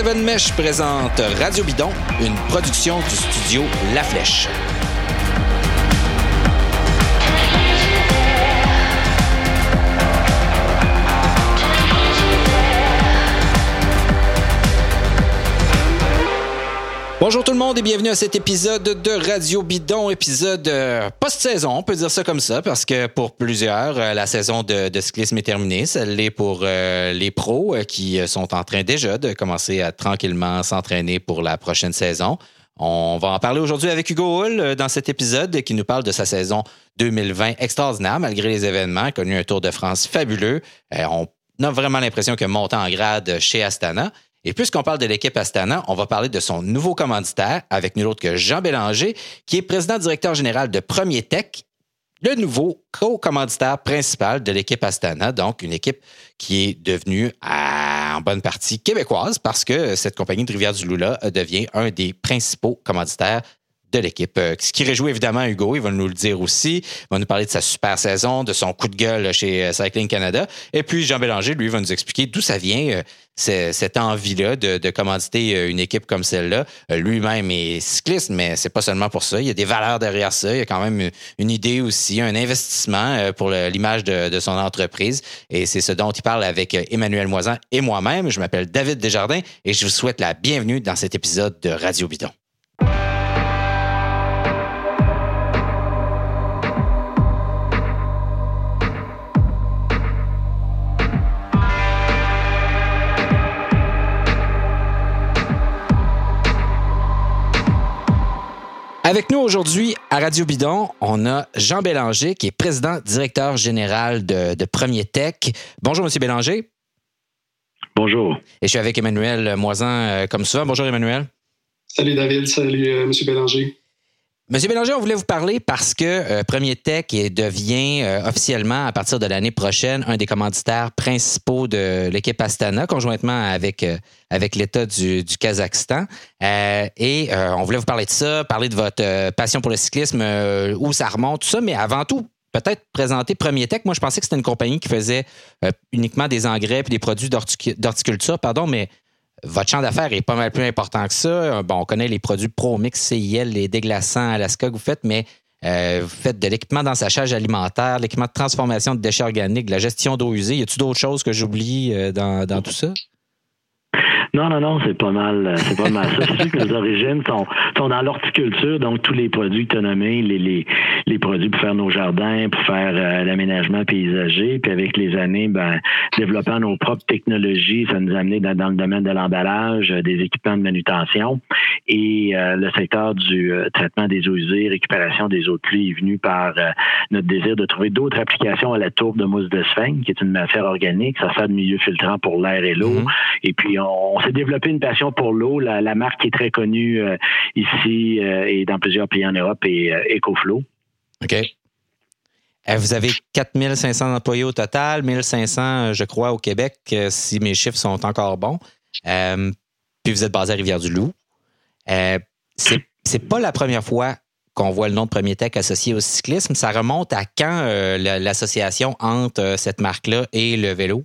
Seven Mesh présentent Radio Bidon, une production du studio La Flèche. Bonjour tout le monde et bienvenue à cet épisode de Radio Bidon, épisode euh, post-saison, on peut dire ça comme ça, parce que pour plusieurs, euh, la saison de, cyclisme est terminée. Ça l'est pour euh, les pros qui sont en train déjà de commencer à tranquillement s'entraîner pour la prochaine saison. On va en parler aujourd'hui avec Hugo Hull dans cet épisode qui nous parle de sa saison 2020 extraordinaire, malgré les événements, connu un Tour de France fabuleux. on a vraiment l'impression que montant en grade chez Astana. Et puisqu'on parle de l'équipe Astana, on va parler de son nouveau commanditaire avec nul autre que Jean Bélanger, qui est président directeur général de Premier Tech, le nouveau co-commanditaire principal de l'équipe Astana, donc une équipe qui est devenue en bonne partie québécoise parce que cette compagnie de Rivière-du-Loup devient un des principaux commanditaires de l'équipe. Euh, ce qui réjouit évidemment Hugo, il va nous le dire aussi. Il va nous parler de sa super saison, de son coup de gueule chez euh, Cycling Canada. Et puis Jean Bélanger, lui, va nous expliquer d'où ça vient, euh, cette envie-là de, commanditer une équipe comme celle-là. Lui-même est cycliste, mais c'est pas seulement pour ça. Il y a des valeurs derrière ça. Il y a quand même une idée aussi, un investissement pour l'image de, de, son entreprise. Et c'est ce dont il parle avec Emmanuel Moisan et moi-même. Je m'appelle David Desjardins et je vous souhaite la bienvenue dans cet épisode de Radio Bidon. Avec nous aujourd'hui à Radio Bidon, on a Jean Bélanger, qui est président directeur général de, Premier Tech. Bonjour, Monsieur Bélanger. Bonjour. Et je suis avec Emmanuel Moisan, euh, comme souvent. Bonjour, Emmanuel. Salut, David. Salut, euh, Monsieur Bélanger. Monsieur Bélanger, on voulait vous parler parce que euh, Premier Tech devient euh, officiellement, à partir de l'année prochaine, un des commanditaires principaux de l'équipe Astana, conjointement avec, euh, avec l'État du, Kazakhstan. et on voulait vous parler de ça, parler de votre passion pour le cyclisme, où ça remonte, tout ça, mais avant tout, peut-être présenter Premier Tech. Moi, je pensais que c'était une compagnie qui faisait uniquement des engrais et des produits d'horticulture, pardon, mais votre champ d'affaires est pas mal plus important que ça. Bon, on connaît les produits ProMix, CIL, les déglaçants Alaska que vous faites, mais euh, vous faites de l'équipement d'ensachage alimentaire, l'équipement de transformation de déchets organiques, de la gestion d'eau usée. Y a-t-il d'autres choses que j'oublie euh, dans tout ça? Non, non, non, c'est pas mal, euh, c'est pas mal ça. C'est sûr que les origines sont, sont dans l'horticulture, donc tous les produits que tu as nommés, les, les, les, produits pour faire nos jardins, pour faire euh, l'aménagement paysager, puis avec les années, ben, développant nos propres technologies, ça nous a amené dans, le domaine de l'emballage, euh, des équipements de manutention et le secteur du traitement des eaux usées, récupération des eaux de pluie est venu par notre désir de trouver d'autres applications à la tourbe de mousse de sphène, qui est une matière organique, ça sert de milieu filtrant pour l'air et l'eau, mm-hmm. et puis on on s'est développé une passion pour l'eau. La, marque est très connue euh, ici euh, et dans plusieurs pays en Europe est euh, EcoFlow. OK. Vous avez 4500 employés au total, 1500, je crois, au Québec, si mes chiffres sont encore bons. puis vous êtes basé à Rivière-du-Loup. c'est pas la première fois qu'on voit le nom de Premier Tech associé au cyclisme. Ça remonte à quand l'association entre cette marque-là et le vélo?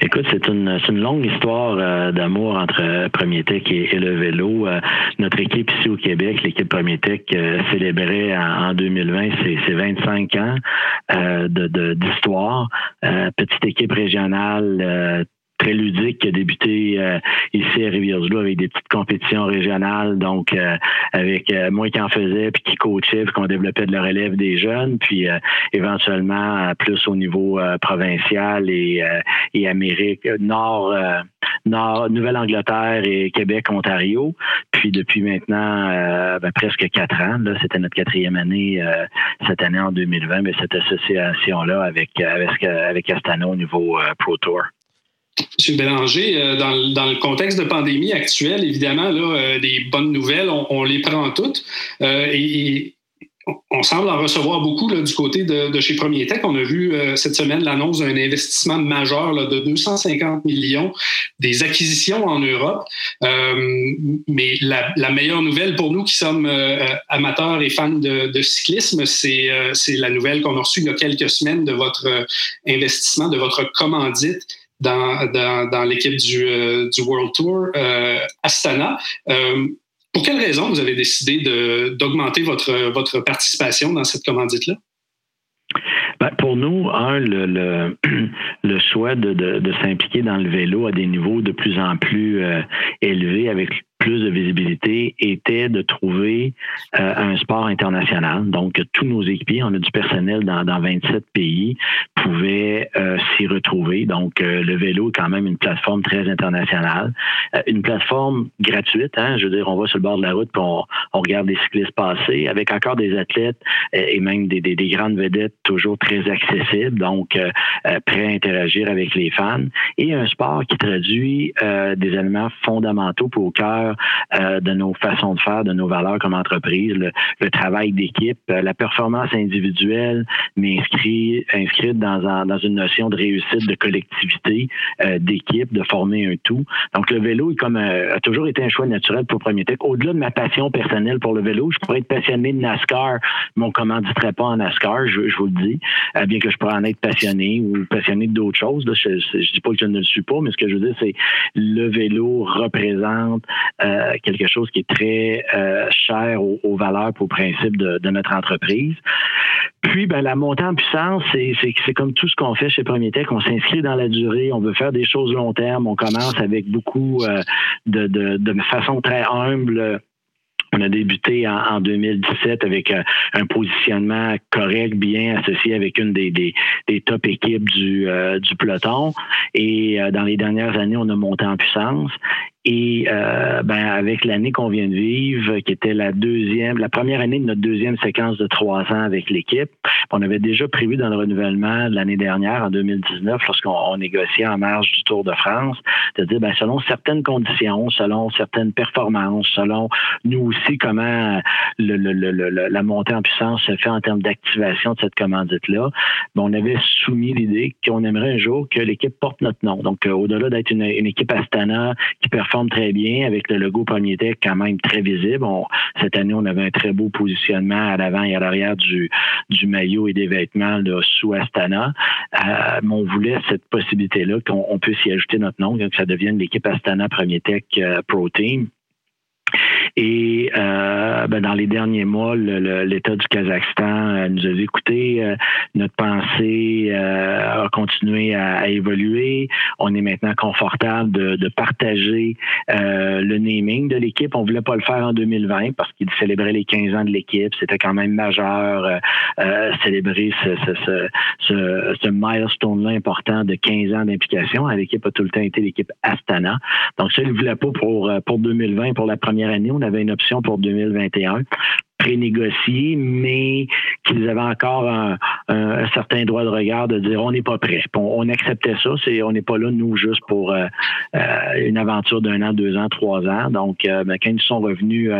Écoute, c'est une, une longue histoire euh, d'amour entre euh, Premier Tech et, le vélo. Euh, notre équipe ici au Québec, l'équipe Premier Tech, célébrait en, 2020 ses, 25 ans de d'histoire. petite équipe régionale très ludique qui a débuté euh, ici à Rivière-du-Loup avec des petites compétitions régionales, donc euh, avec euh, moi qui en faisais, puis qui coachait, puis qu'on développait de la relève des jeunes, puis éventuellement plus au niveau provincial et, et Amérique Nord, Nord, Nouvelle-Angleterre et Québec, Ontario. Puis depuis maintenant ben, presque quatre ans, là, c'était notre quatrième année cette année en 2020, mais cette association-là avec, avec, avec Astana au niveau Pro Tour. Monsieur Bélanger, euh, dans, le contexte de pandémie actuelle, évidemment, là, euh, des bonnes nouvelles, on, les prend toutes. Euh, et, on semble en recevoir beaucoup du côté de, chez Premier Tech. On a vu cette semaine l'annonce d'un investissement majeur de 250 millions, des acquisitions en Europe. mais la, meilleure nouvelle pour nous qui sommes amateurs et fans de, de cyclisme, c'est la nouvelle qu'on a reçue il y a quelques semaines de votre investissement, de votre commandite dans, l'équipe du, du, World Tour Astana. pour quelle raison vous avez décidé d'augmenter votre, votre participation dans cette commandite-là? Ben, pour nous, un, le, le, le choix de, de, de s'impliquer dans le vélo à des niveaux de plus en plus élevés avec plus de visibilité était de trouver euh, un sport international. Donc, tous nos équipiers, on a du personnel dans, dans 27 pays, pouvaient euh, s'y retrouver. Donc, euh, le vélo est quand même une plateforme très internationale. une plateforme gratuite, hein, je veux dire, on va sur le bord de la route puis on, regarde des cyclistes passer avec encore des athlètes et même des, des, des, grandes vedettes toujours très accessibles, donc prêts à interagir avec les fans. Et un sport qui traduit des éléments fondamentaux pour au cœur euh, de nos façons de faire, de nos valeurs comme entreprise, le, travail d'équipe, euh, la performance individuelle, mais inscrit, inscrite dans, dans une notion de réussite, de collectivité, euh, d'équipe, de former un tout. Donc le vélo est comme a toujours été un choix naturel pour Premier Tech. Au-delà de ma passion personnelle pour le vélo, je pourrais être passionné de NASCAR, mais on ne commanditerait pas en NASCAR, je, je, vous le dis, bien que je pourrais en être passionné ou passionné d'autres choses. je ne dis pas que je ne le suis pas, mais ce que je veux dire, c'est le vélo représente euh, quelque chose qui est très euh, cher aux, valeurs et aux principes de, notre entreprise. Puis, ben, la montée en puissance, c'est comme tout ce qu'on fait chez Premier Tech. On s'inscrit dans la durée, on veut faire des choses long terme. On commence avec beaucoup euh, de, de, façon très humble on a débuté en, 2017 avec un, positionnement correct, bien associé avec une des, des, top équipes du, du peloton. Et dans les dernières années, on a monté en puissance. Et euh, ben, avec l'année qu'on vient de vivre, qui était la deuxième, la première année de notre deuxième séquence de trois ans avec l'équipe, on avait déjà prévu dans le renouvellement de l'année dernière, en 2019, lorsqu'on négociait en marge du Tour de France, de dire, ben, selon certaines conditions, selon certaines performances, selon nous aussi comment le, le, le, la montée en puissance se fait en termes d'activation de cette commandite-là, ben, on avait soumis l'idée qu'on aimerait un jour que l'équipe porte notre nom. Donc, euh, au-delà d'être une, une équipe Astana qui performe très bien avec le logo Premier Tech quand même très visible. cette année, on avait un très beau positionnement à l'avant et à l'arrière du, du maillot et des vêtements sous Astana. Euh, mais on voulait cette possibilité-là qu'on puisse y ajouter notre nom, que ça devienne l'équipe Astana Premier Tech euh, Pro Team. Et euh, ben, dans les derniers mois, l'État du Kazakhstan euh, nous a dit écoutez, euh, notre pensée a continué à, évoluer. On est maintenant confortable de, partager le naming de l'équipe. On voulait pas le faire en 2020 parce qu'il célébrait les 15 ans de l'équipe. C'était quand même majeur célébrer ce, ce, ce, ce milestone-là important de 15 ans d'implication. L'équipe a tout le temps été l'équipe Astana. Donc ça, il ne voulait pas pour, pour 2020, pour la première année. On avait une option pour 2021 prénégocié, mais qu'ils avaient encore un, certain droit de regard de dire on n'est pas prêt. On, acceptait ça, c'est on n'est pas là nous juste pour euh, euh, une aventure d'un an, deux ans, trois ans. Donc euh, ben, quand ils sont revenus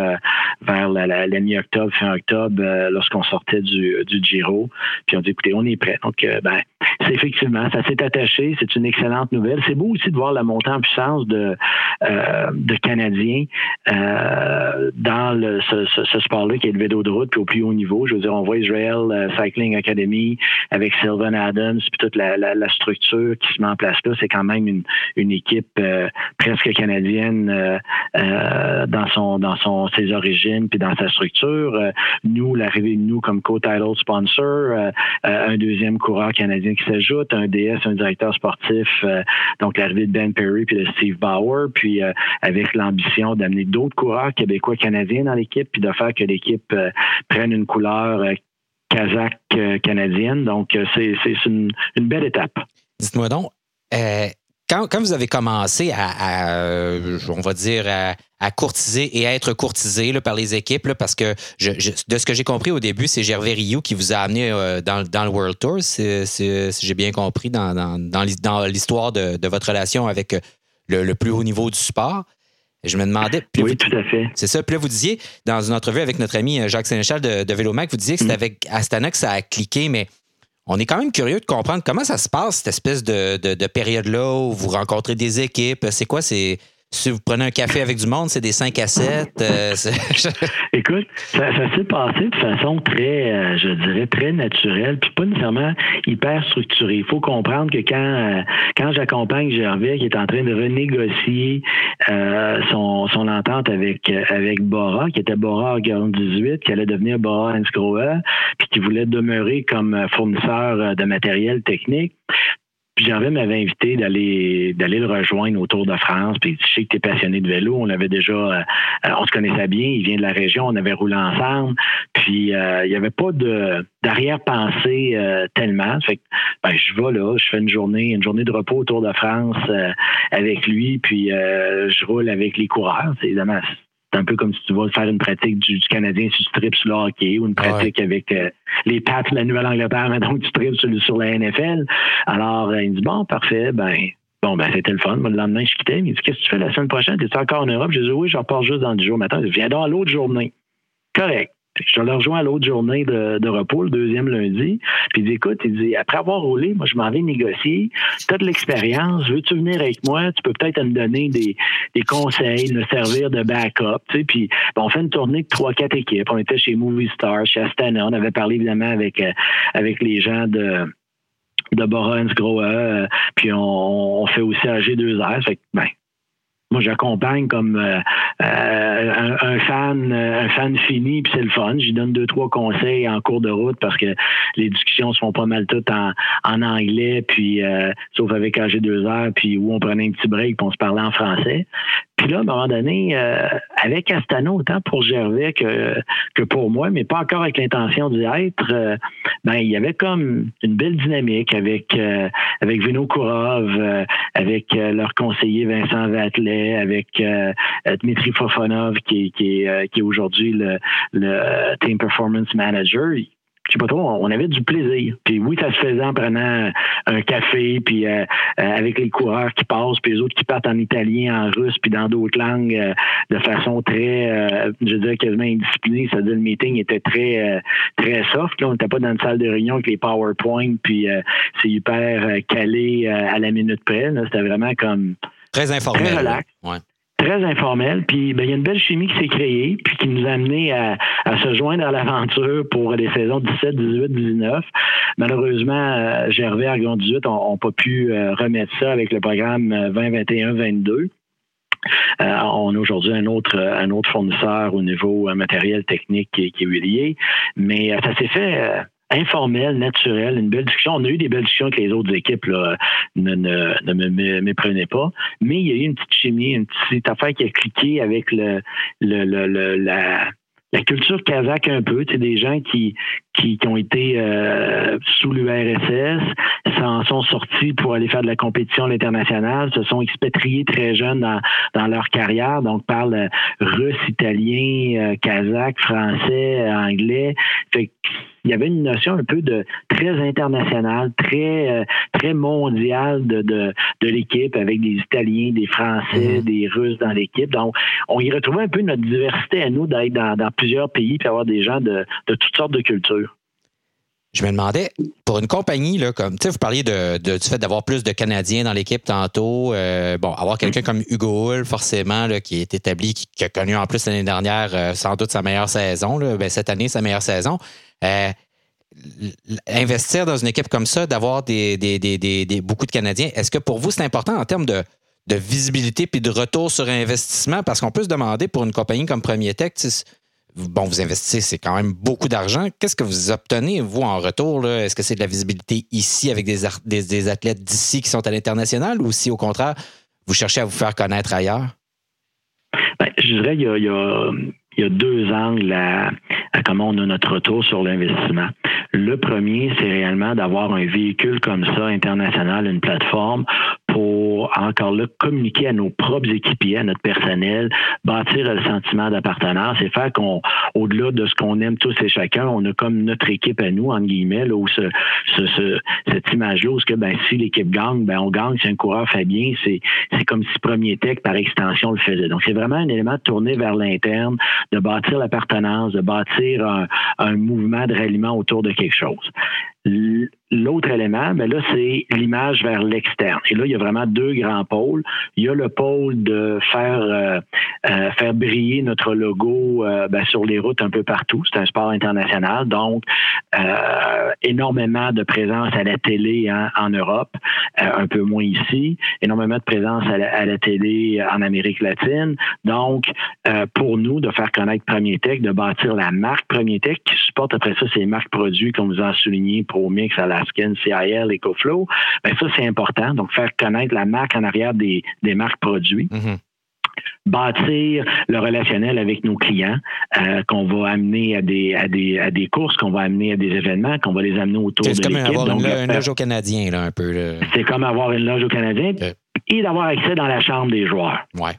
vers la, mi-octobre, fin octobre, lorsqu'on sortait du, du Giro, puis on dit écoutez on est prêt. Donc ben c'est effectivement ça s'est attaché, c'est une excellente nouvelle. C'est beau aussi de voir la montée en puissance de de Canadiens dans ce, ce sport-là qui est vélo de route, puis au plus haut niveau. Je veux dire, on voit Israel euh, Cycling Academy avec Sylvan Adams, puis toute la, structure qui se met en place là. C'est quand même une, une équipe euh, presque canadienne euh, dans son dans son ses origines puis dans sa structure. nous, l'arrivée de nous comme co-title sponsor, un deuxième coureur canadien qui s'ajoute, un DS, un directeur sportif, donc l'arrivée de Ben Perry puis de Steve Bauer, puis avec l'ambition d'amener d'autres coureurs québécois canadiens dans l'équipe puis de faire que l'équipe euh, prennent une couleur euh, kazakh euh, canadienne. Donc, c'est une, belle étape. Dites-moi donc, quand, vous avez commencé à, on va dire, à, courtiser et à être courtisé par les équipes, parce que de ce que j'ai compris au début, c'est Gervais Rioux qui vous a amené dans, le World Tour, si, j'ai bien compris, dans, dans, l'histoire de, votre relation avec le, plus haut niveau du sport. Je me demandais. oui, tout à fait. C'est ça. Puis là, vous disiez, dans une entrevue avec notre ami euh, Jacques Sénéchal de, de Vélomac, vous disiez que c'était mm. avec Astana que ça a cliqué, mais on est quand même curieux de comprendre comment ça se passe, cette espèce de, période-là où vous rencontrez des équipes. C'est quoi, c'est. Si vous prenez un café avec du monde, c'est des 5 à 7. Euh, Écoute, ça, s'est passé de façon très, euh, je dirais, très naturelle, puis pas nécessairement hyper structurée. Il faut comprendre que quand, euh, quand j'accompagne Gervais, qui est en train de renégocier son, son entente avec, avec Bora, qui était Bora 18, qui allait devenir Bora Hansgrohe, puis qui voulait demeurer comme fournisseur de matériel technique, puis Gervais m'avait invité d'aller d'aller le rejoindre autour de France. Puis je sais que tu es passionné de vélo. On avait déjà euh, on se connaissait bien, il vient de la région, on avait roulé ensemble. Puis euh, il n'y avait pas d'arrière-pensée euh, tellement. Fait que ben, je vais là, je fais une journée, une journée de repos autour de France avec lui, puis je roule avec les coureurs. C'est c'est un peu comme si tu vas faire une pratique du, Canadien si tu tripes sur le hockey ou une pratique avec euh, les Pats de la Nouvelle-Angleterre, mais donc tu tripes sur, la NFL. Alors, euh, il me dit, bon, parfait, ben, Bon, ben, c'était le fun. Moi, le lendemain, je quittais. Il me dit, qu'est-ce que tu fais la semaine prochaine? Tu es encore en Europe? Je dis, oui, je repars juste dans 10 jours matin. Je viens dans l'autre journée. Correct. Je le rejoins à l'autre journée de, repos, le deuxième lundi. Puis il dit, écoute, il dit, après avoir roulé, moi, je m'en vais négocier. Tu as de l'expérience. Veux-tu venir avec moi? Tu peux peut-être me donner des, conseils, me servir de backup. Tu sais, puis on fait une tournée de trois, quatre équipes. On était chez Movie Star, chez Astana. On avait parlé évidemment avec, euh, avec les gens de de Borens Grohe, puis on, fait aussi AG2R. Fait que, ben, moi, j'accompagne comme euh, euh, un, fan, un fan fini, puis c'est le fun. J'y donne deux, trois conseils en cours de route parce que les discussions se font pas mal toutes en, anglais, puis euh, sauf avec AG2R, puis où on prenait un petit break, puis on se parlait en français. Puis là, à un moment donné, avec Astano, autant pour Gervais que, que pour moi, mais pas encore avec l'intention d'y être, ben il y avait comme une belle dynamique avec avec Vino Kourov, avec leur conseiller Vincent Vatelet, avec euh, euh, Dmitry Fofonov, qui, qui est, euh, qui est aujourd'hui le, le Team Performance Manager je sais pas trop, on avait du plaisir. Puis oui, ça se faisait en prenant un café, puis avec les coureurs qui passent, puis les autres qui partent en italien, en russe, puis dans d'autres langues, de façon très, je dirais quasiment indisciplinée. C'est-à-dire le meeting était très, très soft. Là, on n'était pas dans une salle de réunion avec les PowerPoint, puis c'est hyper calé à la minute près. C'était vraiment comme Très informel. Très relax. Très informel. Puis ben, il y a une belle chimie qui s'est créée, puis qui nous a amené à, se joindre à l'aventure pour les saisons 17, 18, 19. Malheureusement, euh, Gervais, Argon 18 n'ont pas pu euh, remettre ça avec le programme 2021 22. Euh, on a aujourd'hui un autre, un autre fournisseur au niveau matériel technique qui, qui est lié, mais ça s'est fait informel, naturel, une belle discussion. On a eu des belles discussions avec les autres équipes, là. Ne, ne, me méprenez pas. Mais il y a eu une petite chimie, une petite affaire qui a cliqué avec le, la, culture kazakh un peu, tu des gens qui, ont été euh, sous l'URSS, s'en sont sortis pour aller faire de la compétition à l'international, se sont expatriés très jeunes dans, leur carrière, donc parlent russe, italien, euh, kazakh, français, anglais. Fait il y avait une notion un peu de très internationale, très euh, très mondiale de, de, de l'équipe avec des Italiens, des Français, mm-hmm. des Russes dans l'équipe. Donc, on y retrouvait un peu notre diversité à nous d'être dans, dans plusieurs pays et avoir des gens de, de toutes sortes de cultures. Je me demandais, pour une compagnie, là, comme tu sais, vous parliez de, du fait d'avoir plus de Canadiens dans l'équipe tantôt. Euh, bon, avoir quelqu'un comme Hugo Hull, forcément, là, qui est établi, qui, a connu en plus l'année dernière euh, sans doute sa meilleure saison, là, ben, cette année, sa meilleure saison. Euh, investir dans une équipe comme ça, d'avoir des, des, des, beaucoup de Canadiens, est-ce que pour vous, c'est important en termes de, visibilité puis de retour sur investissement? Parce qu'on peut se demander pour une compagnie comme Premier Tech, bon, vous investissez, c'est quand même beaucoup d'argent. Qu'est-ce que vous obtenez, vous, en retour? Est-ce que c'est de la visibilité ici avec des, des, athlètes d'ici qui sont à l'international ou si, au contraire, vous cherchez à vous faire connaître ailleurs? Ben, je dirais qu'il y, a, deux angles à, à, comment on a notre retour sur l'investissement. Le premier, c'est réellement d'avoir un véhicule comme ça, international, une plateforme, pour encore là communiquer à nos propres équipiers, à notre personnel, bâtir le sentiment d'appartenance et faire qu'on, au-delà de ce qu'on aime tous et chacun, on a comme notre équipe à nous, entre guillemets, là, où ce, ce, cette image-là, où ce que ben, si l'équipe gagne, ben on gagne, si un coureur fait bien, c'est, c'est comme si Premier Tech, par extension, le faisait. Donc, c'est vraiment un élément de tourner vers l'interne, de bâtir l'appartenance, de bâtir un, un mouvement de ralliement autour de quelque chose. L'autre élément, mais là, c'est l'image vers l'externe. Et là, il y a vraiment deux grands pôles. Il y a le pôle de faire, euh, euh, faire briller notre logo ben, sur les routes un peu partout. C'est un sport international, donc énormément de présence à la télé hein, en Europe, un peu moins ici, énormément de présence à la, télé en Amérique latine. Donc, pour nous, de faire connaître Premier Tech, de bâtir la marque Premier Tech qui supporte après ça ces marques produits qu'on vous a souligné, ProMix, Alaskan, CIL, EcoFlow, ben ça, c'est important. Donc, faire connaître la marque en arrière des, des marques produits. Mm-hmm. bâtir le relationnel avec nos clients, euh, qu'on va amener à des, à des, à des courses, qu'on va amener à des événements, qu'on va les amener autour de l'équipe. C'est comme avoir une, loge au Canadien, là, un peu. C'est comme avoir une loge au Canadien et d'avoir accès dans la chambre des joueurs. Ouais.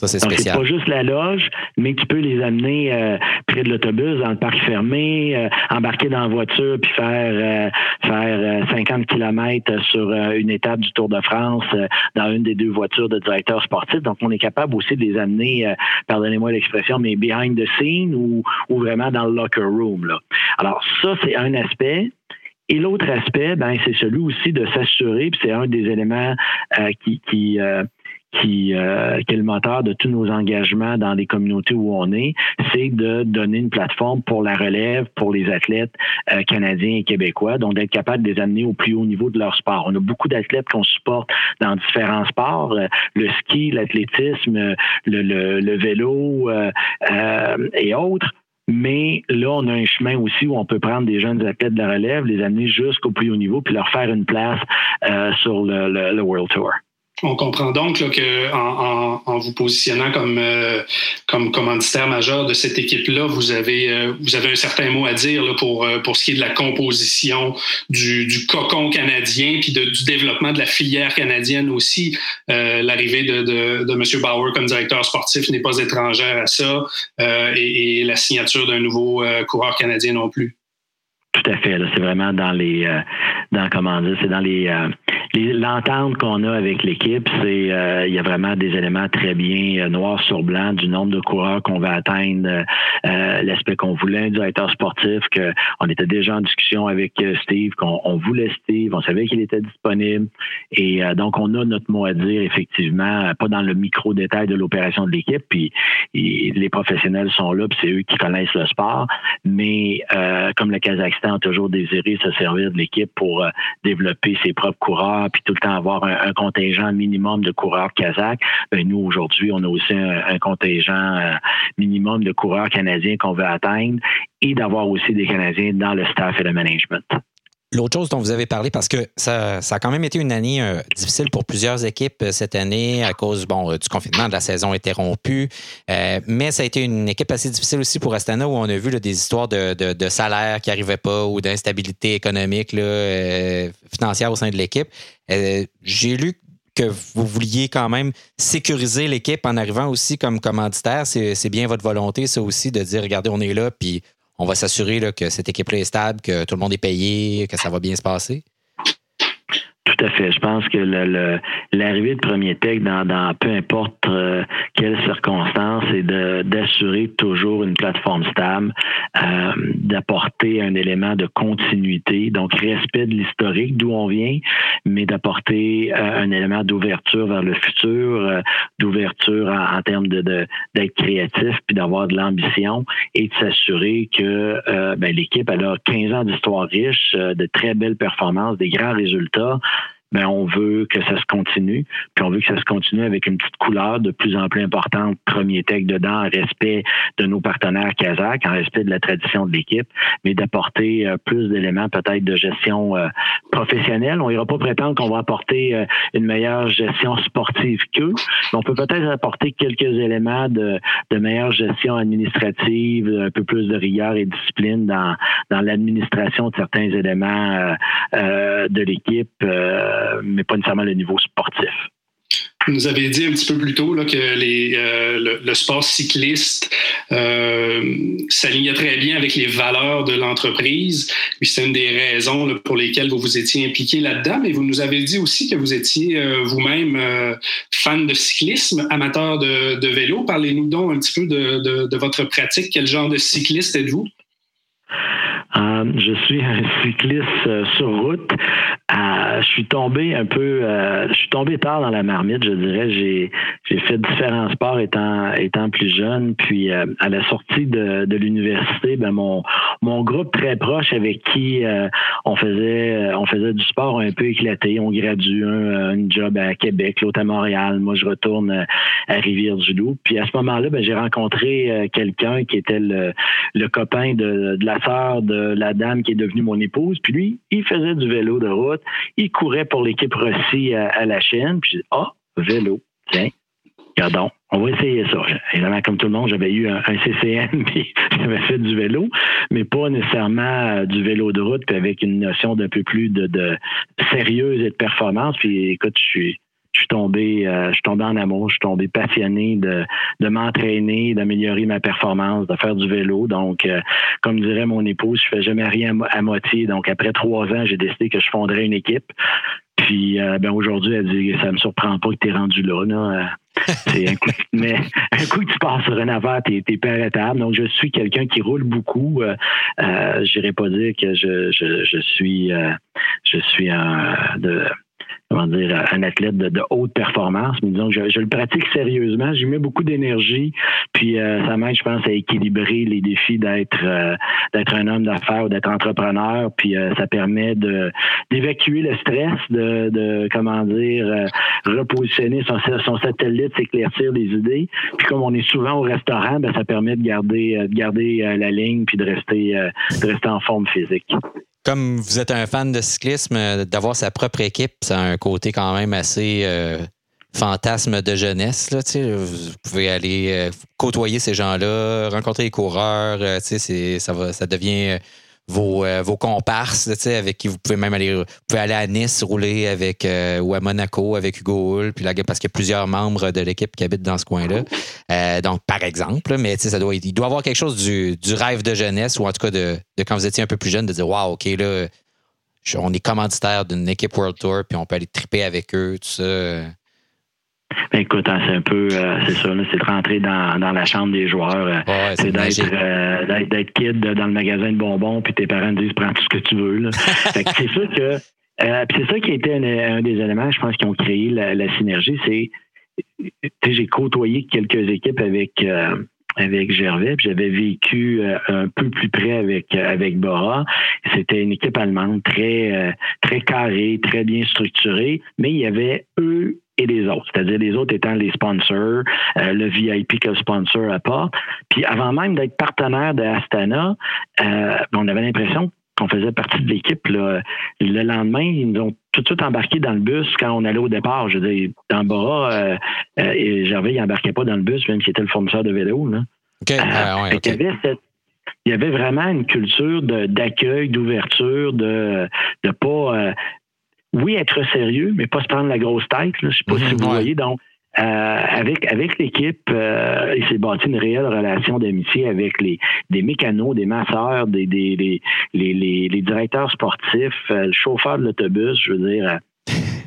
Ça, c'est Donc, pas juste la loge, mais tu peux les amener euh, près de l'autobus, dans le parc fermé, euh, embarquer dans la voiture, puis faire euh, faire 50 kilomètres sur une étape du Tour de France dans une des deux voitures de directeur sportif. Donc, on est capable aussi de les amener, pardonnez-moi l'expression, mais behind the scene ou, ou vraiment dans le locker room. Là. Alors, ça, c'est un aspect. Et l'autre aspect, ben, c'est celui aussi de s'assurer, puis c'est un des éléments qui, qui qui, euh, est le moteur de tous nos engagements dans les communautés où on est, c'est de donner une plateforme pour la relève, pour les athlètes euh, canadiens et québécois, donc d'être capable de les amener au plus haut niveau de leur sport. On a beaucoup d'athlètes qu'on supporte dans différents sports, euh, le ski, l'athlétisme, le, le, le, vélo et autres. Mais là, on a un chemin aussi où on peut prendre des jeunes athlètes de la relève, les amener jusqu'au plus haut niveau, puis leur faire une place sur le, le World Tour. On comprend donc là, que en, vous positionnant comme, euh, comme commanditaire majeur de cette équipe-là, vous avez, euh, vous avez un certain mot à dire pour, euh, pour ce qui est de la composition du, du cocon canadien, puis de, du développement de la filière canadienne aussi. L'arrivée de, de, de, M. Bauer comme directeur sportif n'est pas étrangère à ça, et, la signature d'un nouveau coureur canadien non plus. Tout à fait. C'est vraiment dans les, dans comment dire, c'est dans les L'entente qu'on a avec l'équipe, c'est euh, il y a vraiment des éléments très bien euh, noir sur blanc du nombre de coureurs qu'on va atteindre, euh, l'aspect qu'on voulait, un directeur sportif, qu'on était déjà en discussion avec Steve, qu'on voulait Steve, on savait qu'il était disponible. Et donc, on a notre mot à dire, effectivement, pas dans le micro-détail de l'opération de l'équipe, puis les professionnels sont là, puis c'est eux qui connaissent le sport. Mais comme le Kazakhstan toujours désiré se servir de l'équipe pour développer ses propres coureurs, puis tout le temps avoir un, contingent minimum de coureurs kazakhs. Ben, nous, aujourd'hui, on a aussi un, contingent euh, minimum de coureurs canadiens qu'on veut atteindre et d'avoir aussi des Canadiens dans le staff et le management. L'autre chose dont vous avez parlé, parce que ça, a quand même été une année euh, difficile pour plusieurs équipes euh, cette année à cause bon, du confinement, de la saison interrompue, mais ça a été une équipe assez difficile aussi pour Astana où on a vu des histoires de, de, salaires qui n'arrivaient pas ou d'instabilité économique financière au sein de l'équipe. Euh, j'ai lu que vous vouliez quand même sécuriser l'équipe en arrivant aussi comme commanditaire. C'est bien votre volonté, ça aussi, de dire, regardez, on est là, puis on va s'assurer que cette équipe-là est stable, que tout le monde est payé, que ça va bien se passer. Tout à fait. Je pense que l'arrivée de Premier Tech dans, peu importe euh, quelles circonstances est d'assurer toujours une plateforme stable, euh, d'apporter un élément de continuité, donc respect de l'historique d'où on vient, mais d'apporter euh, un élément d'ouverture vers le futur, d'ouverture en, termes de d'être créatif, puis d'avoir de l'ambition et de s'assurer que ben, l'équipe a 15 ans d'histoire riche, de très belles performances, des grands résultats ben on veut que ça se continue, puis on veut que ça se continue avec une petite couleur de plus en plus importante, premier tech dedans, en respect de nos partenaires kazakhs, en respect de la tradition de l'équipe, mais d'apporter euh, plus d'éléments peut-être de gestion euh, professionnelle. On ira pas prétendre qu'on va apporter euh, une meilleure gestion sportive qu'eux, mais on peut peut-être apporter quelques éléments de, de meilleure gestion administrative, un peu plus de rigueur et discipline dans, dans l'administration de certains éléments de l'équipe mais pas nécessairement le niveau sportif. Vous nous avez dit un petit peu plus tôt là, que les, euh, le, sport cycliste euh, s'alignait très bien avec les valeurs de l'entreprise. C'est une des raisons pour lesquelles vous vous étiez impliqué là-dedans. Mais vous nous avez dit aussi que vous étiez vous-même fan de cyclisme, amateur de, vélo. Parlez-nous donc un petit peu de, de, votre pratique. Quel genre de cycliste êtes-vous? Euh, je suis un cycliste euh, sur route. Euh, je suis tombé un peu, je suis tombé tard dans la marmite, je dirais. J'ai, fait différents sports étant, plus jeune. Puis à la sortie de, l'université, ben mon, groupe très proche avec qui on faisait, on faisait du sport un peu éclaté. On gradue un, un job à Québec, l'autre à Montréal. Moi, je retourne à Rivière-du-Loup. Puis à ce moment-là, ben, j'ai rencontré quelqu'un qui était le, le copain de, de la sœur de la dame qui est devenue mon épouse. Puis lui, il faisait du vélo de route. Il courait pour l'équipe Rossi à, la chaîne. Puis j'ai dit, ah, vélo, tiens, regardons. On va essayer ça. Évidemment, comme tout le monde, j'avais eu un, CCM, puis j'avais fait du vélo, mais pas nécessairement euh, du vélo de route, puis avec une notion d'un peu plus de, de sérieuse et de performance. Puis écoute, je suis je suis tombé, euh, je suis tombé en amour, je suis tombé passionné de, de m'entraîner, d'améliorer ma performance, de faire du vélo. Donc, euh, comme dirait mon épouse, je fais jamais rien à, moitié. Donc, après trois ans, j'ai décidé que je fonderais une équipe. Puis, euh, ben aujourd'hui, elle dit, ça me surprend pas que tu es rendu là. là. C'est un coup, mais un coup que tu passes sur un affaire, t'es, pas arrêtable. Donc, je suis quelqu'un qui roule beaucoup. Euh, euh, j'irais pas dire que je, je, je suis, je suis un, de, comment dire, un athlète de, haute performance, mais disons que je, le pratique sérieusement, j'y mets beaucoup d'énergie, puis euh, ça m'aide, je pense, à équilibrer les défis d'être euh, d'être un homme d'affaires ou d'être entrepreneur, puis euh, ça permet de d'évacuer le stress, de, de comment dire, repositionner son, son satellite, s'éclaircir des idées, puis comme on est souvent au restaurant, ben, ça permet de garder de garder la ligne puis de rester de rester en forme physique comme vous êtes un fan de cyclisme, euh, d'avoir sa propre équipe, ça a un côté quand même assez euh, fantasme de jeunesse. Là, vous pouvez aller euh, côtoyer ces gens-là, rencontrer les coureurs. ça, va, ça devient vos, euh, vos comparses, avec qui vous pouvez même aller, vous pouvez aller à Nice rouler avec euh, ou à Monaco avec Hugo Hull, puis là, parce qu'il y a plusieurs membres de l'équipe qui habitent dans ce coin-là. Euh, donc, par exemple, mais ça doit, il doit y avoir quelque chose du, du, rêve de jeunesse, ou en tout cas de, de, quand vous étiez un peu plus jeune, de dire Waouh, OK, là, on est commanditaire d'une équipe World Tour, puis on peut aller triper avec eux, tout ça. Ben, écoute, hein, c'est un peu, euh, c'est ça, c'est de rentrer dans, dans la chambre des joueurs. Euh, c'est euh, d'être, d'être kid dans le magasin de bonbons, puis tes parents disent prends tout ce que tu veux. c'est sûr que, c'est ça qui a été un, des éléments, je pense, qui ont créé la, synergie. C'est, j'ai côtoyé quelques équipes avec avec Gervais, puis j'avais vécu un peu plus près avec avec Bora. C'était une équipe allemande très très carrée, très bien structurée, mais il y avait eux et les autres, c'est-à-dire les autres étant les sponsors, euh, le VIP que le sponsor apporte. Puis avant même d'être partenaire de Astana, euh, on avait l'impression qu'on faisait partie de l'équipe. Le lendemain, ils nous ont tout de suite embarqué dans le bus quand on allait au départ. Je veux dire, dans Bora, euh, et Gervais, il n'embarquait pas dans le bus, même s'il était le fournisseur de vélo. Là. Ah, il, y avait vraiment une culture d'accueil, d'ouverture, de ne pas oui, être sérieux, mais pas se prendre la grosse tête. Je ne sais pas si vous voyez. Donc, euh, avec avec l'équipe, euh, il s'est bâti une réelle relation d'amitié avec les des mécanos, des masseurs, des, des, les, les, les, directeurs sportifs, euh, le chauffeur de l'autobus, je veux dire,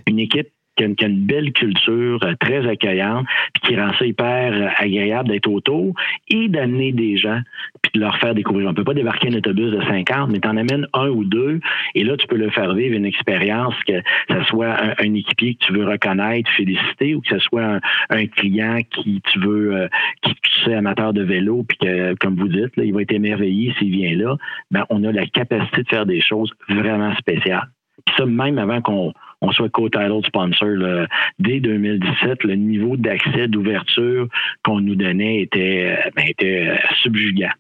une équipe qui a, une, belle culture, euh, très accueillante, puis qui rend ça hyper euh, agréable d'être autour et d'amener des gens, puis de leur faire découvrir. On ne peut pas débarquer un autobus de 50, mais tu en amènes un ou deux, et là, tu peux leur faire vivre une expérience, que ce soit un, équipier que tu veux reconnaître, féliciter, ou que ce soit un, client qui tu veux, euh, qui amateur de vélo, puis que, comme vous dites, il va être émerveillé s'il vient là. Ben, on a la capacité de faire des choses vraiment spéciales. Ça, même avant qu'on on soit co-title sponsor. Dès 2017, le niveau d'accès, d'ouverture qu'on nous donnait était, ben, était euh, subjugant.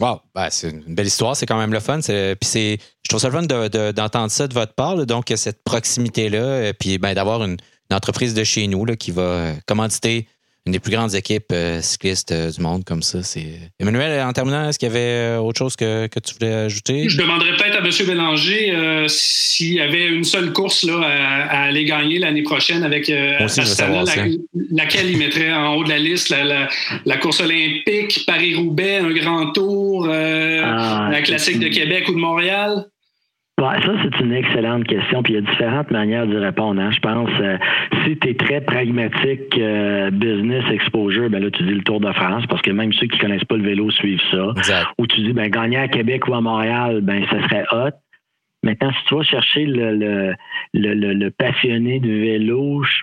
Wow, ben, c'est une belle histoire, c'est quand même le fun. Puis c'est, je trouve ça le fun d'entendre ça de votre part, donc cette proximité-là, puis ben, d'avoir une, entreprise de chez nous là, qui va euh, commanditer une des plus grandes équipes euh, cyclistes euh, du monde comme ça. C'est Emmanuel, en terminant, est-ce qu'il y avait euh, autre chose que, que tu voulais ajouter? Je demanderais peut-être à M. Bélanger s'il y avait une seule course là, à, aller gagner l'année prochaine avec Astana, laquelle il mettrait en haut de la liste la, la, course olympique, Paris-Roubaix, un grand tour, ah, la classique de Québec ou de Montréal? Ça, c'est une excellente question. Puis il y a différentes manières d'y répondre. Hein. Je pense, euh, si tu es très pragmatique euh, business exposure, ben là, tu dis le Tour de France, parce que même ceux qui connaissent pas le vélo suivent ça. Ou tu dis, ben gagner à Québec ou à Montréal, ben ça serait hot. Maintenant, si tu vas chercher le, le, le, le passionné de vélo, je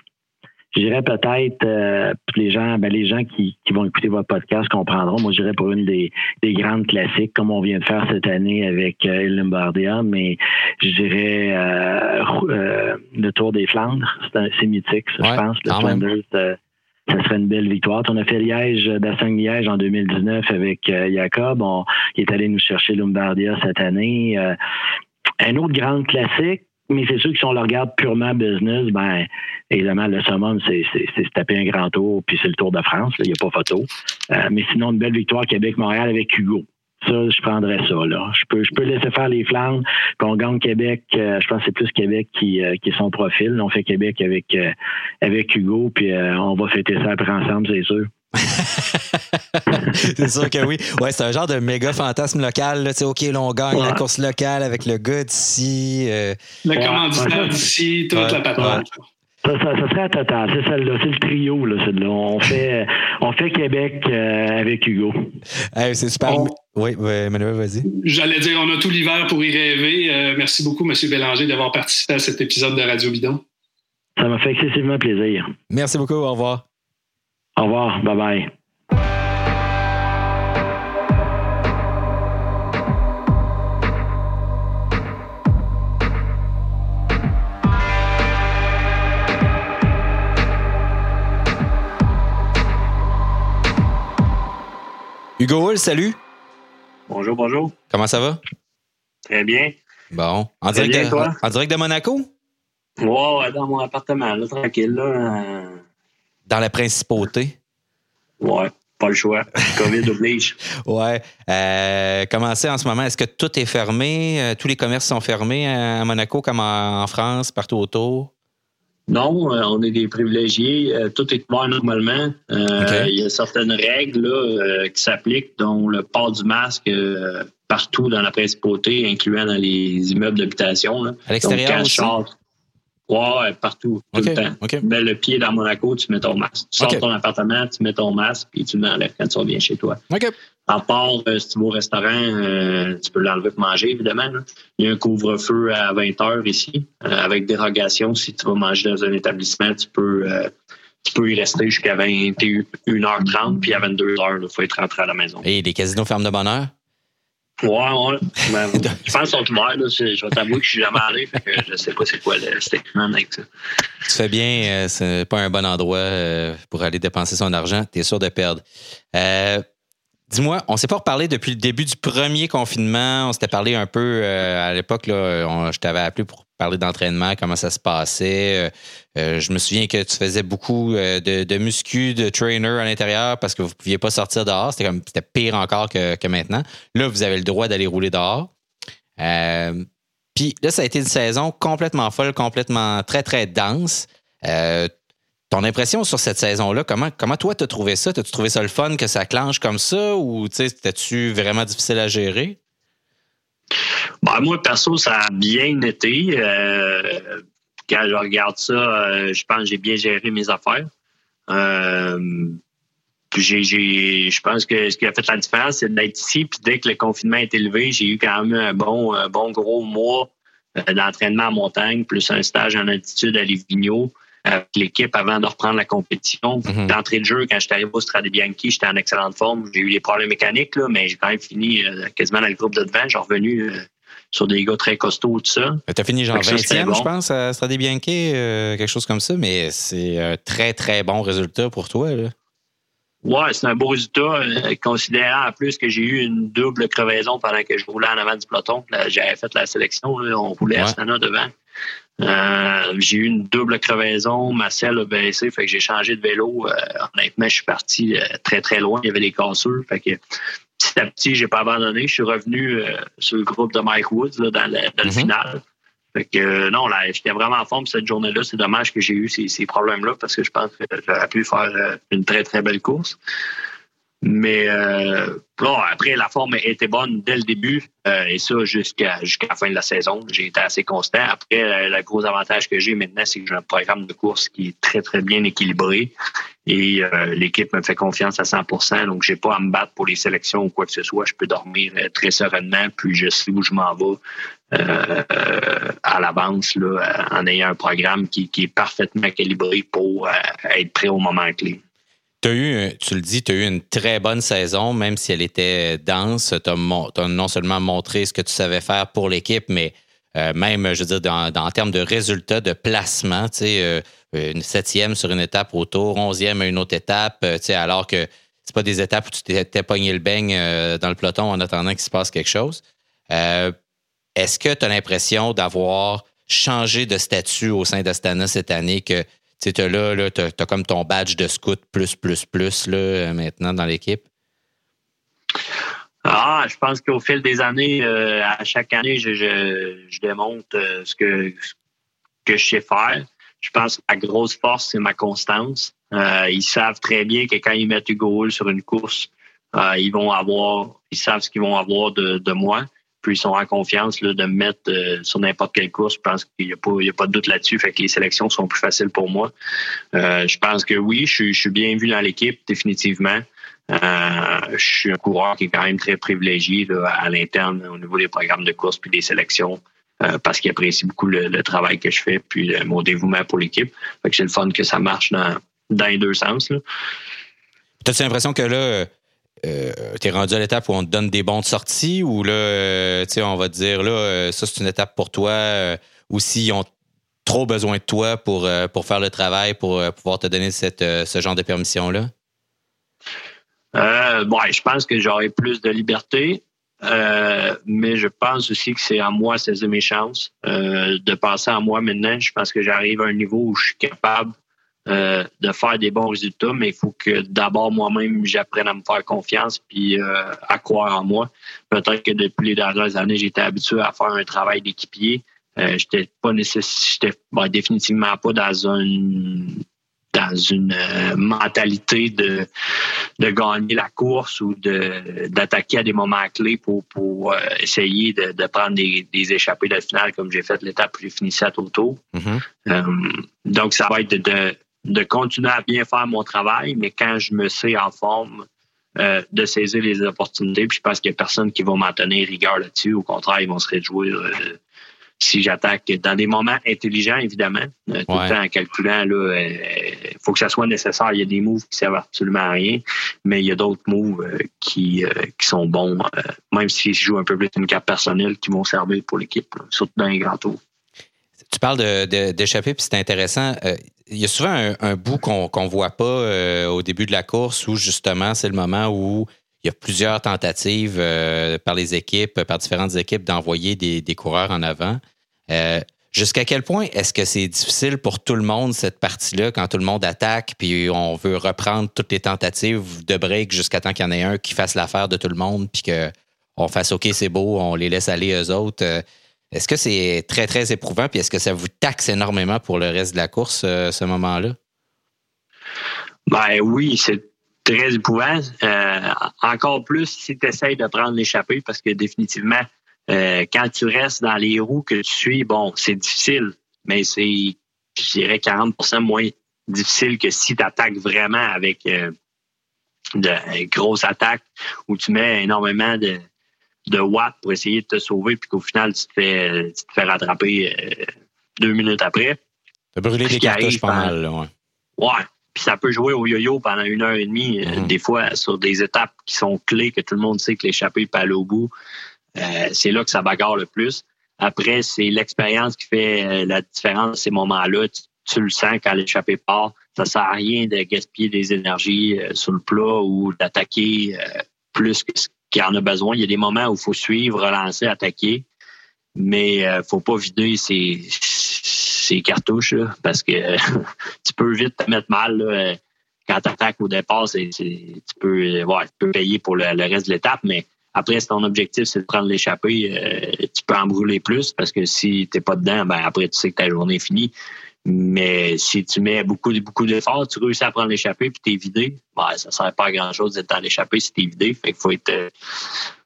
dirais peut-être euh, les gens, ben les gens qui, qui, vont écouter votre podcast comprendront. Moi, je dirais pour une des, des, grandes classiques, comme on vient de faire cette année avec euh, Lombardia, mais je dirais euh, le Tour des Flandres. C'est mythique, ça, je pense. Le Flanders, ça serait une belle victoire. On a fait Liège, Bastogne Liège en 2019 avec Jacob. On, il est allé nous chercher Lombardia cette année. un autre grande classique, mais c'est sûr que si on le regarde purement business, ben évidemment, le summum, c'est se taper un grand tour, puis c'est le Tour de France, il n'y a pas photo. Euh, mais sinon, une belle victoire Québec-Montréal avec Hugo. Ça, je prendrais ça. Là. Je peux je peux laisser faire les Flandres, puis on gagne Québec. Euh, je pense que c'est plus Québec qui, euh, qui est son profil. On fait Québec avec, avec Hugo, puis on va fêter ça après ensemble, c'est sûr. c'est sûr que oui. Ouais, c'est un genre de méga fantasme local. Là. OK, là, on gagne la course locale avec le gars d'ici. Euh... Le ouais, commanditaire d'ici, toute la patente. Ça, ça, ça, serait à total. C'est celle-là. C'est le trio, là, là On fait, on fait Québec euh, avec Hugo. c'est super. Oui, Emmanuel, vas-y. J'allais dire, on a tout l'hiver pour y rêver. Euh, merci beaucoup, M. Bélanger, d'avoir participé à cet épisode de Radio Bidon. Ça m'a fait excessivement plaisir. Merci beaucoup. Au revoir. Au revoir. Bye bye. Hugo Hull, salut. Bonjour, bonjour. Comment ça va? Très bien. Bon. En, direct, de, en, direct de Monaco? Ouais, dans mon appartement, là, tranquille. Là, dans la principauté? Ouais, pas le choix. COVID oblige. ouais. Euh, comment c'est en ce moment? Est-ce que tout est fermé? Euh, tous les commerces sont fermés à Monaco comme en France, partout autour? Non, euh, on est des privilégiés. tout est ouvert normalement. Il y a certaines règles qui s'appliquent, dont le port du masque partout dans la principauté, incluant dans les immeubles d'habitation. À l'extérieur aussi? Ouais, partout, tout le temps. Tu mets le pied dans Monaco, tu mets ton masque. Tu sors de ton appartement, tu mets ton masque, puis tu l'enlèves quand tu reviens chez toi. À part, euh, si tu vas au restaurant, euh, tu peux l'enlever pour manger, évidemment. Il y a un couvre-feu à 20 heures ici, euh, avec dérogation. Si tu vas manger dans un établissement, tu peux, tu peux y rester jusqu'à 21h30, puis à 22h, il faut être rentré à la maison. Et les casinos ferment de bonne heure? Ouais, ouais. Ben, je pense qu'ils sont ouverts. Là. Je vais t'avouer que je suis jamais allé. Fait que je sais pas c'est quoi le statement avec ça. Tu fais bien. Euh, c'est pas un bon endroit euh, pour aller dépenser son argent. Tu es sûr de perdre. Euh, Dis-moi, on s'est pas reparlé depuis le début du premier confinement. On s'était parlé un peu euh, à l'époque. Je t'avais appelé pour parler d'entraînement, comment ça se passait. Euh, euh, je me souviens que tu faisais beaucoup de, muscu, de trainer à l'intérieur parce que vous ne pouviez pas sortir dehors. C'était pire encore que, maintenant. Là, vous avez le droit d'aller rouler dehors. Puis là, ça a été une saison complètement folle, complètement très, très dense. Ton impression sur cette saison-là, comment, comment toi t'as trouvé ça? T'as-tu trouvé ça le fun que ça clenche comme ça ou c'était-tu vraiment difficile à gérer? Ben, moi, perso, ça a bien été. Euh, quand je regarde ça, euh, je pense que j'ai bien géré mes affaires. Euh, j'ai, je pense que ce qui a fait la différence, c'est d'être ici. Puis dès que le confinement est élevé, j'ai eu quand même un bon, un bon gros mois d'entraînement en montagne, plus un stage en altitude à Livigno avec l'équipe avant de reprendre la compétition. Mhm. D'entrée de jeu, quand j'étais arrivé au Strade Bianchi, j'étais en excellente forme. J'ai eu des problèmes mécaniques, là, mais j'ai quand même fini euh, quasiment dans le groupe de devant. J'ai revenu euh, sur des gars très costauds, tout ça. Tu as fini genre 20e, je pense, à Strade Bianchi, euh, quelque chose comme ça, mais c'est un très, très bon résultat pour toi. Là. Ouais, c'est un beau résultat, considérant en plus que j'ai eu une double crevaison pendant que je roulais en avant du peloton. J'avais fait la sélection, on roulait à Astana devant. Euh, j'ai eu une double crevaison, ma selle a baissé, fait que j'ai changé de vélo. Euh, honnêtement, je suis parti euh, très très loin. Il y avait des cassures, fait que petit à petit, j'ai pas abandonné. Je suis revenu sur le groupe de Mike Woods là, dans, le, dans le mm-hmm. final. Fait que non, là, j'étais vraiment en forme cette journée-là. C'est dommage que j'ai eu ces, ces problèmes-là parce que je pense que j'aurais pu faire une très très belle course. Mais euh, après, la forme était bonne dès le début euh, et ça jusqu'à jusqu'à la fin de la saison. J'ai été assez constant. Après, euh, le gros avantage que j'ai maintenant, c'est que j'ai un programme de course qui est très, très bien équilibré et l'équipe me fait confiance à 100% Donc, j'ai pas à me battre pour les sélections ou quoi que ce soit. Je peux dormir très sereinement, puis je sais où je m'en vais à l'avance en ayant un programme qui, qui est parfaitement équilibré pour être prêt au moment clé. As eu, tu le dis, tu as eu une très bonne saison, même si elle était dense. Tu as, non seulement montré ce que tu savais faire pour l'équipe, mais euh, même, je veux dire, dans, en termes de résultats, de placement, tu sais, euh, une septième sur une étape autour, onzième à une autre étape, euh, tu sais, alors que c'est pas des étapes où tu t'es pogné le beigne dans le peloton en attendant qu'il se passe quelque chose. Est-ce que tu as l'impression d'avoir changé de statut au sein d'Astana cette année, que tu sais, là, là tu as, comme ton badge de scout plus, plus, plus là, euh, maintenant dans l'équipe? Ah, je pense qu'au fil des années, euh, à chaque année, je, je, démontre euh, ce que, que je sais faire. Je pense que ma grosse force, c'est ma constance. ils savent très bien que quand ils mettent Hugo Hull sur une course, ils vont avoir, ils savent ce qu'ils vont avoir de, de moi ils sont en confiance de me mettre euh, sur n'importe quelle course. Je pense qu'il n'y a, pas, a pas de doute là-dessus. Fait que les sélections sont plus faciles pour moi. Euh, je pense que oui, je, suis bien vu dans l'équipe, définitivement. Euh, je suis un coureur qui est quand même très privilégié à l'interne au niveau des programmes de course puis des sélections. parce qu'il apprécie beaucoup le, travail que je fais puis mon dévouement pour l'équipe. Fait que c'est le fun que ça marche dans, dans les deux sens. Tu as l'impression que là, euh, tu es rendu à l'étape où on te donne des bons de sortie ou là, euh, on va te dire, là, euh, ça, c'est une étape pour toi ou s'ils ont trop besoin de toi pour, pour faire le travail, pour pouvoir te donner cette, ce genre de permission-là? bon, je pense que j'aurai plus de liberté, mais je pense aussi que c'est à moi de saisir mes chances, de passer à moi maintenant. Je pense que j'arrive à un niveau où je suis capable euh, de faire des bons résultats, mais il faut que d'abord moi-même j'apprenne à me faire confiance puis euh, à croire en moi. Peut-être que depuis les dernières années, j'étais habitué à faire un travail d'équipier. Euh, j'étais pas nécessairement, ben, définitivement pas dans une dans une euh, mentalité de, de gagner la course ou de d'attaquer à des moments clés pour, pour essayer de, de prendre des, des, échappées de finale comme j'ai fait l'étape où j'ai fini. Mm-hmm. donc, ça va être de, de continuer à bien faire mon travail, mais quand je me sais en forme, euh, de saisir les opportunités. Puis je pense qu'il n'y a personne qui va m'en tenir rigueur là-dessus. Au contraire, ils vont se réjouir euh, si j'attaque dans des moments intelligents, évidemment. Euh, tout le temps en calculant, il faut que ça soit nécessaire. Il y a des moves qui servent absolument à rien, mais il y a d'autres moves qui, qui sont bons, même si je joue un peu plus une carte personnelle, qui vont servir pour l'équipe, surtout dans les grands tours. Tu parles d'échapper, puis c'est intéressant il y a souvent un, bout qu'on ne voit pas euh, au début de la course où justement c'est le moment où il y a plusieurs tentatives euh, par les équipes, par différentes équipes d'envoyer des, coureurs en avant. Euh, jusqu'à quel point est-ce que c'est difficile pour tout le monde cette partie-là quand tout le monde attaque puis on veut reprendre toutes les tentatives de break jusqu'à temps qu'il y en ait un qui fasse l'affaire de tout le monde puis qu'on fasse OK, c'est beau, on les laisse aller eux autres. Est-ce que c'est très, très éprouvant? Puis est-ce que ça vous taxe énormément pour le reste de la course, euh, ce moment-là? Ben oui, c'est très éprouvant. Euh, encore plus si tu essaies de prendre l'échappée, parce que définitivement, euh, quand tu restes dans les roues que tu suis, bon, c'est difficile, mais c'est, je dirais, 40% moins difficile que si tu attaques vraiment avec de grosses attaques où tu mets énormément de, de watts pour essayer de te sauver, puis qu'au final, tu te fais, tu te fais rattraper euh, deux minutes après. Ça peut brûler des cartouches pas mal, là, ouais. Ouais. Puis ça peut jouer au yo-yo pendant une heure et demie, euh, mm-hmm. des fois sur des étapes qui sont clés, que tout le monde sait que l'échappée peut aller au bout. Euh, c'est là que ça bagarre le plus. Après, c'est l'expérience qui fait la différence ces moments-là. Tu, le sens quand l'échappée part. Ça sert à rien de gaspiller des énergies sur le plat ou d'attaquer plus que ce qui en a besoin. Il y a des moments où il faut suivre, relancer, attaquer, mais euh, faut pas vider ses, cartouches parce que tu peux vite te mettre mal. Là, quand tu attaques au départ, c'est, tu, peux, ouais, tu peux payer pour le, reste de l'étape, mais après, si ton objectif, c'est de prendre l'échappée, euh, tu peux en brûler plus parce que si tu n'es pas dedans, ben après, tu sais que ta journée est finie. Mais si tu mets beaucoup, beaucoup d'efforts, tu réussis à prendre l'échappée puis t'es vidé, ben, ça sert pas à grand-chose d'être dans l'échappée si t'es vidé. Fait qu'il faut être,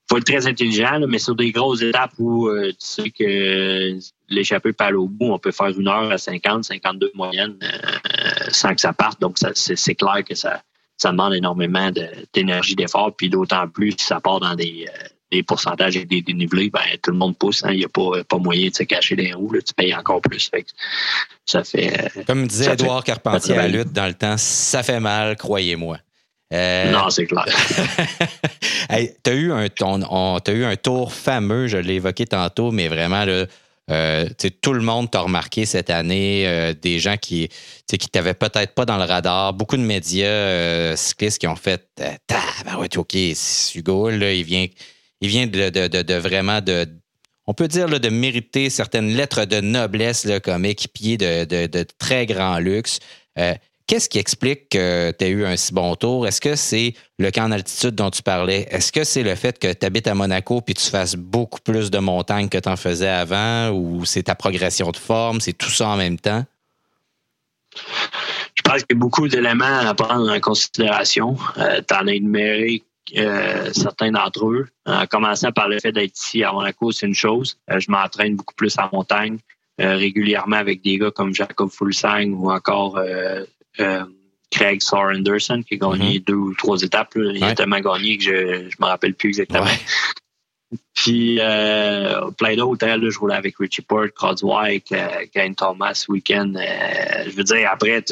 faut être très intelligent, mais sur des grosses étapes où euh, tu sais que l'échappée peut au bout, on peut faire une heure à 50, 52 moyenne euh, sans que ça parte. Donc, c'est clair que ça, ça demande énormément d'énergie, d'effort, puis d'autant plus si ça part dans des, euh, des pourcentages et des dénivelés, ben, tout le monde pousse. Hein. Il n'y a pas, pas moyen de se cacher les roues. tu payes encore plus. ça fait. Comme disait Edouard Carpentier à la lutte dans le temps, ça fait mal, croyez-moi. Euh, non, c'est clair. tu as, eu un, eu un tour fameux, je l'ai évoqué tantôt, mais vraiment, là, euh, tout le monde t'a remarqué cette année, euh, des gens qui ne qui t'avaient peut-être pas dans le radar, beaucoup de médias cyclistes qui ont fait ben ouais, OK, Hugo, là, il vient, il vient de, vraiment de. On peut dire de mériter certaines lettres de noblesse comme équipier de, très grand luxe. Qu'est-ce qui explique que tu as eu un si bon tour? Est-ce que c'est le camp en altitude dont tu parlais? Est-ce que c'est le fait que tu habites à Monaco puis tu fasses beaucoup plus de montagnes que tu en faisais avant? Ou c'est ta progression de forme? C'est tout ça en même temps? Je pense qu'il y a beaucoup d'éléments à prendre en considération. Euh, tu en as énuméré euh, certains d'entre eux. En commençant par le fait d'être ici à Monaco, c'est une chose. Euh, je m'entraîne beaucoup plus en montagne. régulièrement avec des gars comme Jacob Fulsang ou encore euh, Craig Sorenderson qui a gagné mhm. deux ou trois étapes. Il a tellement gagné que je ne me rappelle plus exactement. Puis euh, plein d'autres. Je roulais avec Richie Port, Codswike, euh, Thomas week-end. Euh, je veux dire, après,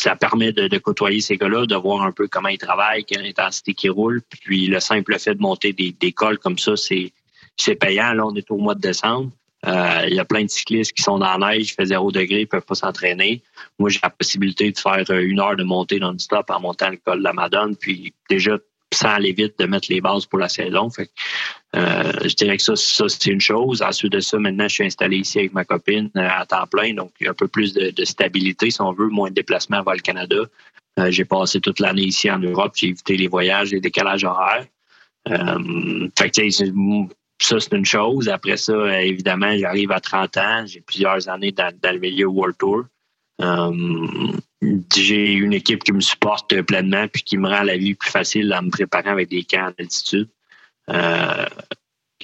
ça permet de, côtoyer ces gars-là, de voir un peu comment ils travaillent, quelle intensité qu'ils roulent. Puis le simple fait de monter des, des cols comme ça, c'est payant. Là, on est au mois de décembre. Euh, il y a plein de cyclistes qui sont dans la neige, fait zéro degré, ils peuvent pas s'entraîner. Moi, j'ai la possibilité de faire une heure de montée non-stop en montant le col de la Madone, puis déjà sans aller vite de mettre les bases pour la saison. Fait euh, je dirais que ça, ça c'est une chose. Ensuite de ça, maintenant, je suis installé ici avec ma copine à temps plein, donc un peu plus de, stabilité, si on veut, moins de déplacements vers le Canada. j'ai passé toute l'année ici en Europe, j'ai évité les voyages, les décalages horaires. fait que, ça, c'est une chose. Après ça, euh, évidemment, j'arrive à 30 ans. J'ai plusieurs années dans, le milieu World Tour. Euh, j'ai une équipe qui me supporte pleinement puis qui me rend la vie plus facile en me préparant avec des camps d'altitude. Euh,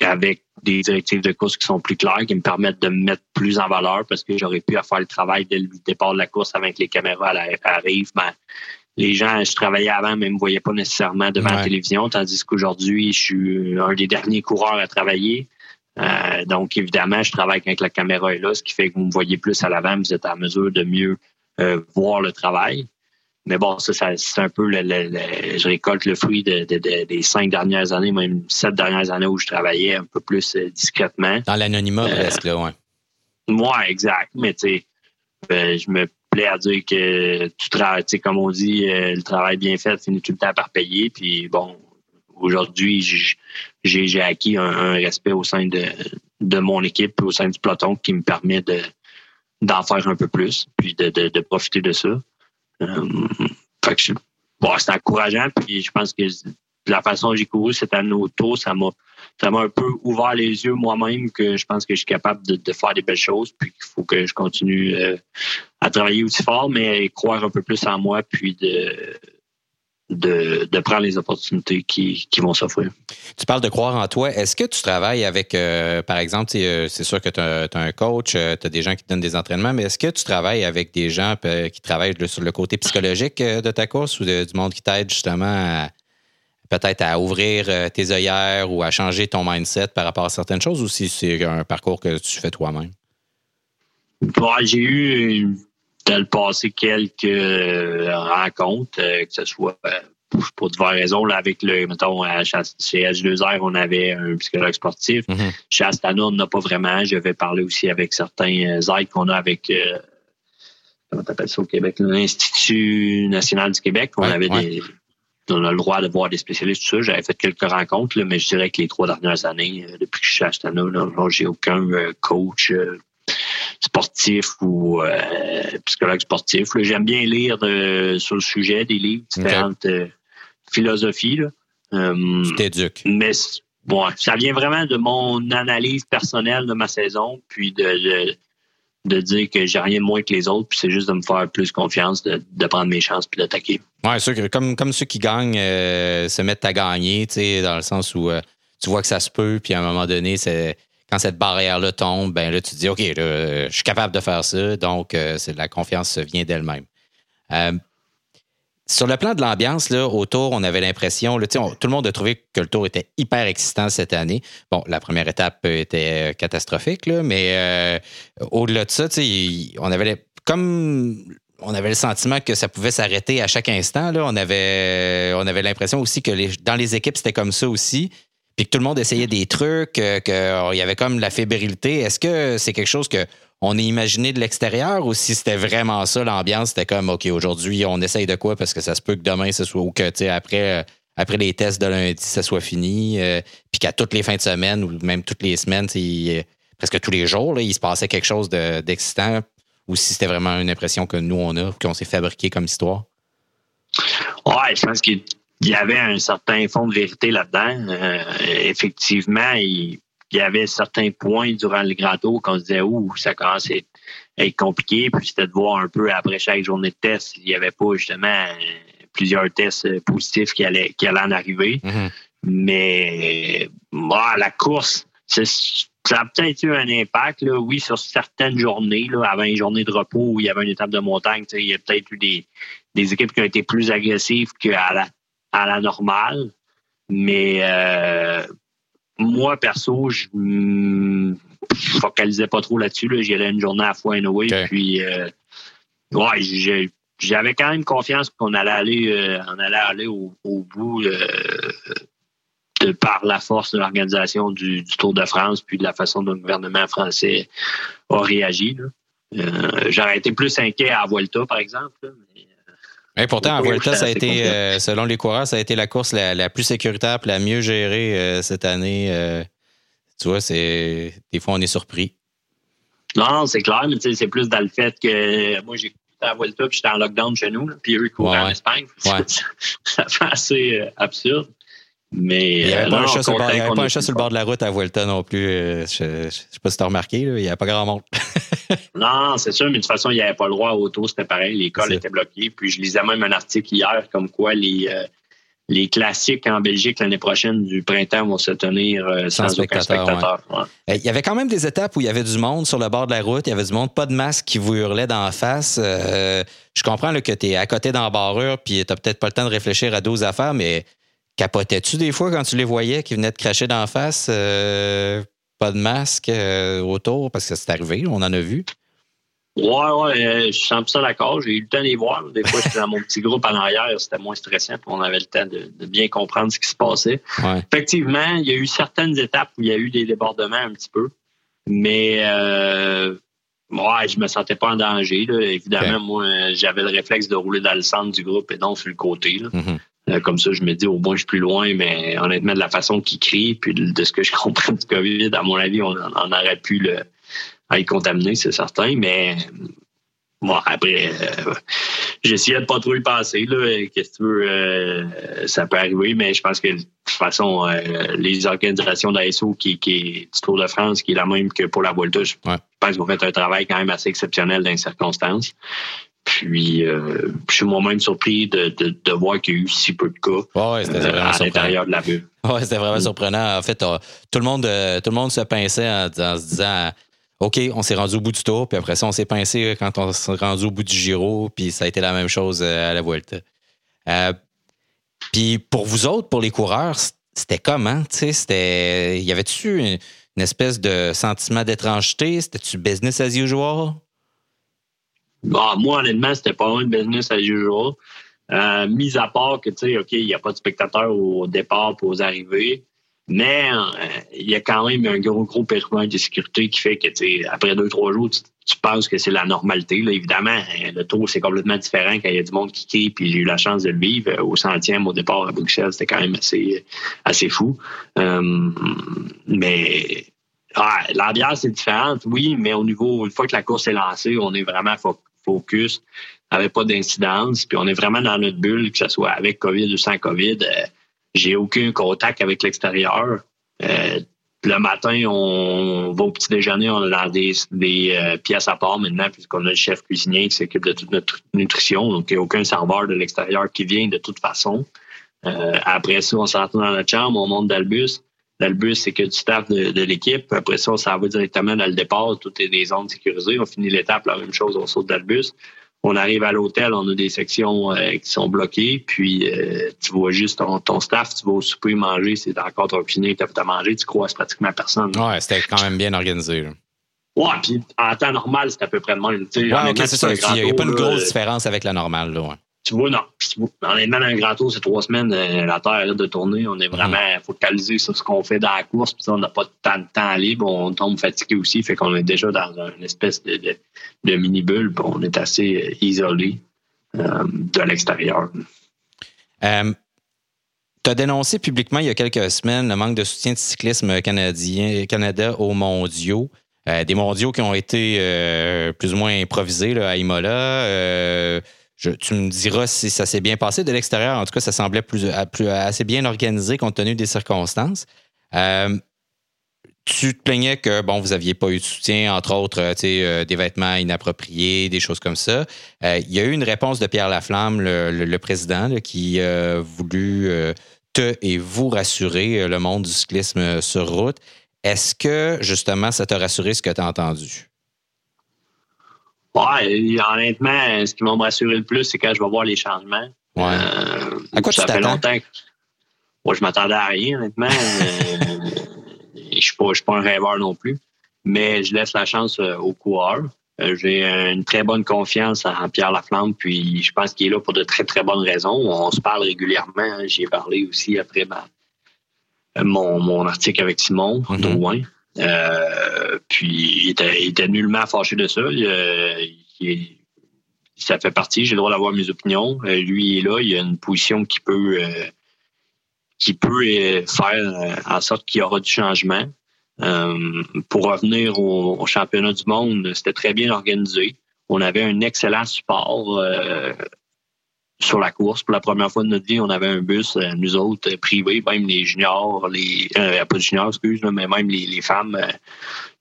avec des directives de course qui sont plus claires, qui me permettent de me mettre plus en valeur parce que j'aurais pu faire le travail dès le départ de la course avec les caméras à la arrive. Mais les gens, je travaillais avant, mais ne me voyaient pas nécessairement devant la télévision, tandis qu'aujourd'hui, je suis un des derniers coureurs à travailler. Euh, donc, évidemment, je travaille quand la caméra est là, ce qui fait que vous me voyez plus à l'avant, vous êtes en mesure de mieux euh, voir le travail. Mais bon, ça, c'est un peu le, je récolte le fruit des cinq dernières années, même sept dernières années où je travaillais un peu plus euh, discrètement. Dans l'anonymat presque, là, ouais. Moi, exact. Mais tu sais, je me à dire que tu travailles, comme on dit, le travail bien fait finit tout le temps par payer. Puis bon, aujourd'hui, j'ai acquis un, respect au sein de, de mon équipe, au sein du peloton, qui me permet de d'en faire un peu plus, puis de, de, profiter de ça. Euh, c'est encourageant, puis je pense que la façon dont j'ai couru cette année autour, ça m'a ça m'a un peu ouvert les yeux moi-même que je pense que je suis capable de, faire des belles choses, puis qu'il faut que je continue euh, à travailler aussi fort, mais croire un peu plus en moi, puis de, de, prendre les opportunités qui, vont s'offrir. Tu parles de croire en toi. Est-ce que tu travailles avec, euh, par exemple, euh, c'est sûr que tu as, un coach, tu as des gens qui te donnent des entraînements, mais est-ce que tu travailles avec des gens qui travaillent sur le côté psychologique de ta course ou du monde qui t'aide justement à peut-être à ouvrir euh, tes œillères ou à changer ton mindset par rapport à certaines choses ou si c'est un parcours que tu fais toi-même? j'ai eu dans le passé quelques euh, rencontres, euh, que ce soit pour diverses raisons. Là, avec le, mettons, chez H2R, on avait un psychologue sportif. Mm-hmm. Chez Astana, on n'a pas vraiment. Je vais parler aussi avec certains aides qu'on a avec comment t'appelles ça au Québec? L'Institut national du Québec. On avait des on a le droit de voir des spécialistes, tout ça. J'avais fait quelques rencontres, mais je dirais que les trois dernières années, euh, depuis que je suis à Astana, j'ai aucun euh, coach euh, sportif ou psychologue sportif. J'aime bien lire sur le sujet des livres, différentes philosophies. tu t'éduques. Mais bon, ça vient vraiment de mon analyse personnelle de ma saison, puis de, de dire que j'ai rien de moins que les autres, puis c'est juste de me faire plus confiance, de, prendre mes chances puis d'attaquer. Oui, sûr que comme, comme ceux qui gagnent euh, se mettent à gagner, dans le sens où euh, tu vois que ça se peut, puis à un moment donné, c'est quand cette barrière-là tombe, ben là, tu te dis OK, je suis capable de faire ça, donc euh, la confiance vient d'elle-même. Sur le plan de l'ambiance, là, autour, on avait l'impression, tout le monde a trouvé que le tour était hyper excitant cette année. Bon, la première étape était catastrophique, là, mais euh, au-delà de ça, on avait comme on avait le sentiment que ça pouvait s'arrêter à chaque instant. Là. On avait, on avait l'impression aussi que dans les équipes, c'était comme ça aussi. Puis que tout le monde essayait des trucs, euh, qu'il y avait comme la fébrilité. Est-ce que c'est quelque chose que on est imaginé de l'extérieur ou si c'était vraiment ça l'ambiance, c'était comme OK, aujourd'hui, on essaye de quoi parce que ça se peut que demain ce soit ou que tu sais après euh, les tests de lundi, ça soit fini, euh, puis qu'à toutes les fins de semaine ou même toutes les semaines, presque tous les jours, là, il se passait quelque chose d'excitant ou si c'était vraiment une impression que nous on a, qu'on s'est fabriqué comme histoire? Ouais, je pense qu'il y avait un certain fond de vérité là-dedans. Euh, effectivement, il il y avait certains points durant le Grand Tour qu'on se disait, ouh, ça commence à être compliqué. Puis c'était de voir un peu après chaque journée de test, il n'y avait pas justement plusieurs tests positifs qui allaient, qui allaient en arriver. Mm-hmm. Mais la course, ça a peut-être eu un impact, là, oui, sur certaines journées, là, avant une journée de repos où il y avait une étape de montagne. Il y a peut-être eu des, des, équipes qui ont été plus agressives qu'à la, à la normale. Mais euh, moi, perso, je ne focalisais pas trop là-dessus. J'y allais une journée à la fois, anyway. Puis, euh, ouais, j'avais quand même confiance qu'on allait aller, euh, on allait aller au, bout de par la force de l'organisation du, Tour de France, puis de la façon dont le gouvernement français a réagi. J'aurais été plus inquiet à Vuelta, par exemple. Et pourtant, à Vuelta, ça a été, euh, selon les coureurs, ça a été la course la, plus sécuritaire la mieux gérée euh, cette année. Euh, tu vois, c'est des fois, on est surpris. Non, c'est clair, mais c'est plus dans le fait que moi, j'ai à Vuelta, puis j'étais en lockdown chez nous, puis eux, ils couraient en Espagne. ça fait assez absurde. Mais il n'y avait pas, un, chat sur, le bord de la route à Vuelta non plus. je ne sais pas si tu as remarqué, il n'y a pas grand monde. non, c'est sûr, mais de toute façon, il n'y avait pas le droit auto, c'était pareil. L'école était bloquée. Puis je lisais même un article hier comme quoi les, euh, les classiques en Belgique l'année prochaine du printemps vont se tenir euh, sans, spectateur. Il y avait quand même des étapes où il y avait du monde sur le bord de la route, il y avait du monde, pas de masque qui vous hurlait d'en face. Euh, je comprends que tu es à côté dans la barrure, puis tu n'as peut-être pas le temps de réfléchir à 12 affaires, mais capotais-tu des fois quand tu les voyais qui venaient te cracher d'en face? pas de masque euh, autour? Parce que c'est arrivé, on en a vu. Ouais, ouais, euh, je suis 100% d'accord. J'ai eu le temps de les voir. Des fois, j'étais dans mon petit groupe en arrière, c'était moins stressant, on avait le temps de, bien comprendre ce qui se passait. Effectivement, il y a eu certaines étapes où il y a eu des débordements un petit peu, mais euh, ouais, je me sentais pas en danger. Évidemment, moi, j'avais le réflexe de rouler dans le centre du groupe et non sur le côté. Mm-hmm. Euh, comme ça, je me dis, au moins, je suis plus loin, mais honnêtement, de la façon qu'il crie, puis de ce que je comprends du COVID, à mon avis, on, aurait pu le, être contaminé, c'est certain, mais bon, après, euh, j'essayais de pas trop y passer, là. Qu'est-ce que tu veux, euh, ça peut arriver, mais je pense que de toute façon, les organisations d'ASO qui, qui est du Tour de France, qui est la même que pour la Volta, je pense qu'ils ont fait un travail quand même assez exceptionnel dans les circonstances. Puis, euh, je suis moi-même surpris de, de, voir qu'il y a eu si peu de cas ouais, euh, à l'intérieur de la bulle. Oui, c'était vraiment surprenant. En fait, euh, tout, le monde, tout le monde se pinçait en, se disant OK, on s'est rendu au bout du tour, puis après ça, on s'est pincé quand on s'est rendu au bout du Giro, puis ça a été la même chose à la Vuelta. puis pour vous autres, pour les coureurs, c'était comment? C'était, y avait-tu une, une espèce de sentiment d'étrangeté? C'était-tu business as usual? Bah, moi, honnêtement, c'était pas un business as usual. Euh, mis à part que, tu sais, OK, il n'y a pas de spectateurs au départ pour aux arrivées, mais euh, il y a quand même un gros, gros périmètre de sécurité qui fait que, tu sais, après deux, trois jours, tu, penses que c'est la normalité. Là. Évidemment, le tour, c'est complètement différent quand il y a du monde qui crie, puis j'ai eu la chance de le vivre. Au centième, au départ, à Bruxelles, c'était quand même assez, assez fou. Euh, mais ah, l'ambiance est différente, oui, mais au niveau, une fois que la course est lancée, on est vraiment focus, avait pas d'incidence, puis on est vraiment dans notre bulle, que ce soit avec COVID ou sans COVID. Euh, j'ai aucun contact avec l'extérieur. Euh, le matin, on va au petit déjeuner, on a des, des pièces à part maintenant, puisqu'on a le chef cuisinier qui s'occupe de toute notre nutrition. Donc, il n'y a aucun serveur de l'extérieur qui vient de toute façon. après ça, on s'en dans notre chambre, on monte dans le bus. Dans le bus, c'est que du staff de, l'équipe. Après ça, on s'en va directement dans le départ. Tout est des zones sécurisées. On finit l'étape, la même chose, on saute dans le bus. On arrive à l'hôtel, on a des sections euh, qui sont bloquées, puis euh, tu vois juste ton, staff, tu vas au souper manger, c'est encore ton cuisinier qui t'a manger, tu croises pratiquement personne. Ouais, c'était quand même bien organisé. Ouais, puis en temps normal, c'est à peu près le même. Ouais, c'est ça. Il n'y a, pas une grosse différence avec la normale. Là, tu vois, non. Honnêtement, dans un grand tour, c'est trois semaines, euh, la Terre de tourner. On est vraiment focalisé sur ce qu'on fait dans la course. Puis on n'a pas tant de temps libre. On tombe fatigué aussi. Fait qu'on est déjà dans une espèce de, de, mini-bulle. on est assez euh, isolé euh, de l'extérieur. tu as dénoncé publiquement il y a quelques semaines le manque de soutien de cyclisme canadien, Canada aux mondiaux. des mondiaux qui ont été plus ou moins improvisés là, à Imola tu me diras si ça s'est bien passé. De l'extérieur, en tout cas, ça semblait plus, assez bien organisé compte tenu des circonstances. Euh, tu te plaignais que bon, vous n'aviez pas eu de soutien, entre autres, euh, euh, des vêtements inappropriés, des choses comme ça. il y a eu une réponse de Pierre Laflamme, le, président, qui a voulu te et vous rassurer le monde du cyclisme sur route. Est-ce que justement ça t'a rassuré ce que tu as entendu? Ouais, honnêtement, ce qui va me rassurer le plus, c'est quand je vais voir les changements. Ouais. Euh, à quoi ça fait longtemps que. Moi, je m'attendais à rien, honnêtement. euh, je ne suis, pas un rêveur non plus. Mais je laisse la chance euh, aux coureurs. Euh, j'ai une très bonne confiance en Pierre Laflamme, puis je pense qu'il est là pour de très, très bonnes raisons. On se parle régulièrement. Hein. J'y ai parlé aussi après mon, mon article avec Simon mm euh, puis il était, nullement fâché de ça. ça fait partie, j'ai le droit d'avoir mes opinions. Euh, lui il est là, il a une position qui peut euh, qui peut faire en sorte qu'il y aura du changement. pour revenir au, championnat du monde, c'était très bien organisé. On avait un excellent support sur la course. Pour la première fois de notre vie, on avait un bus, euh, nous autres, euh, privés, même les juniors, les euh, pas juniors, excuse, mais même les, femmes,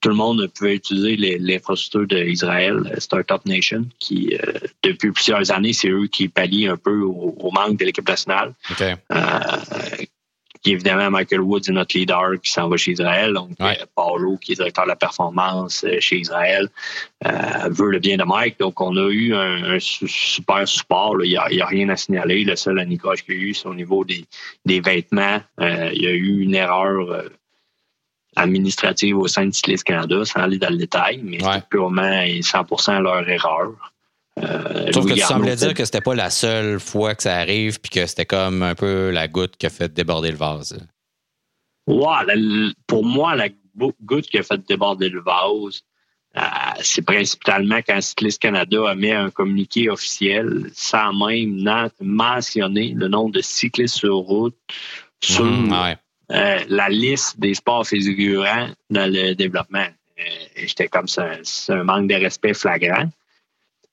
tout le monde pouvait utiliser l'infrastructure d'Israël, Startup Nation, qui, depuis plusieurs années, c'est eux qui pallient un peu au, manque de l'équipe nationale évidemment, Michael Woods est notre leader qui s'en va chez Israël. Donc, euh, Paulo, qui est directeur de la performance euh, chez Israël, euh, veut le bien de Mike. Donc, on a eu un, super support. Il n'y a, rien à signaler. Le seul anicroche qu'il y a eu, c'est au niveau des, vêtements. il y a eu une erreur administrative au sein de Cycliste Canada, sans aller dans le détail, mais c'est purement et 100 leur erreur. Euh, Sauf que tu semblais dire que c'était pas la seule fois que ça arrive, puis que c'était comme un peu la goutte qui a fait déborder le vase. Ouais, pour moi, la goutte qui a fait déborder le vase, euh, c'est principalement quand Cycliste Canada a mis un communiqué officiel sans même mentionner le nombre de cyclistes sur route sur mhm, euh, la liste des sports figurants dans le développement. J'étais comme ça, c'est un manque de respect flagrant.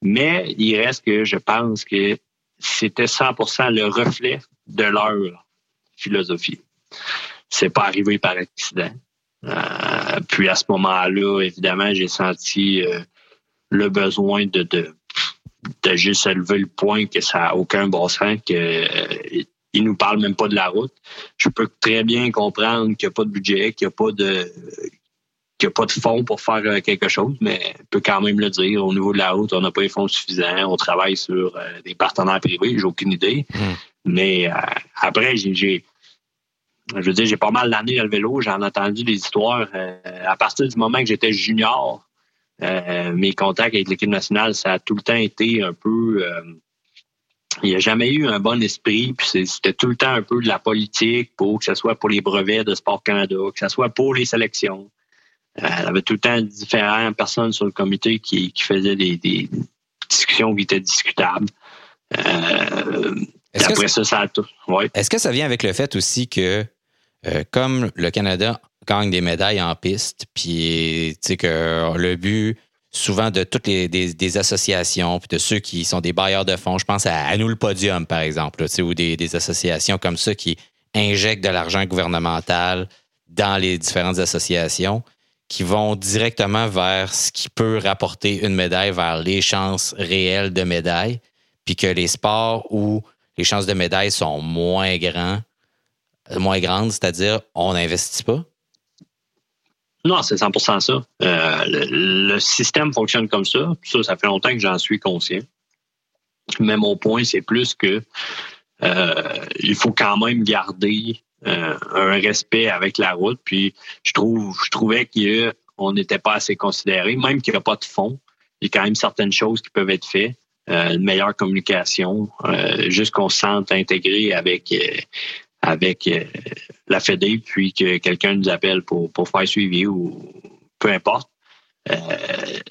Mais il reste que je pense que c'était 100% le reflet de leur philosophie. C'est pas arrivé par accident. Euh, puis à ce moment-là, évidemment, j'ai senti euh, le besoin de, de, de juste lever le point que ça n'a aucun bon sens, que euh, nous parle même pas de la route. Je peux très bien comprendre qu'il n'y a pas de budget, qu'il n'y a pas de qu'il n'y a pas de fonds pour faire euh, quelque chose, mais on peut quand même le dire. Au niveau de la route, on n'a pas les fonds suffisants. On travaille sur euh, des partenaires privés, j'ai aucune idée. Hmm. Mais euh, après, j'ai je veux dire, j'ai pas mal d'années à le vélo, j'en ai entendu des histoires. à partir du moment que j'étais junior, mes contacts avec l'équipe nationale, ça a tout le temps été un peu. il n'y a jamais eu un bon esprit, puis c'était tout le temps un peu de la politique, pour que ce soit pour les brevets de Sport Canada, que ce soit pour les sélections. Euh, elle avait tout le temps différentes personnes sur le comité qui, faisaient des, discussions qui étaient discutables. Euh, après ça, ça a tout. Est-ce que ça vient avec le fait aussi que, euh, comme le Canada gagne des médailles en piste, puis que le but souvent de toutes les des, associations, puis de ceux qui sont des bailleurs de fonds, je pense à, nous le podium, par exemple, ou des, des, associations comme ça qui injectent de l'argent gouvernemental dans les différentes associations qui vont directement vers ce qui peut rapporter une médaille, vers les chances réelles de médaille, puis que les sports où les chances de médaille sont moins grands, moins grandes, c'est-à-dire on n'investit pas? Non, c'est 100% ça. Euh, le, système fonctionne comme ça. Ça, ça fait longtemps que j'en suis conscient. Mais mon point, c'est plus que euh, il faut quand même garder euh, un respect avec la route. Puis je trouve, je trouvais qu'on n'était pas assez considéré, même qu'il n'y a pas de fond. Il y a quand même certaines choses qui peuvent être faites. une meilleure communication, juste qu'on se sente intégré avec avec euh, la Fédé, puis que quelqu'un nous appelle pour, pour faire suivi ou peu importe. Euh,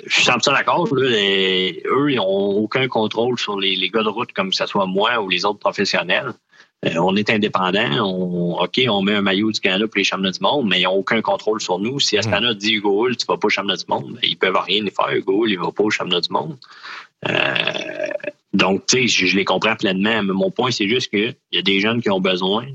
je suis 100% d'accord. Eux, ils n'ont aucun contrôle sur les, les, gars de route, comme ce soit moi ou les autres professionnels. Euh, on est indépendant. On, OK, on met un maillot du Canada pour les championnats du monde, mais ils n'ont aucun contrôle sur nous. Si Astana dit Hugo Hull, tu vas pas au championnat du monde, ils peuvent rien faire. Hugo Hull, il va pas au championnat du monde. Euh, donc, tu sais, je, je, les comprends pleinement. Mais mon point, c'est juste qu'il y a des jeunes qui ont besoin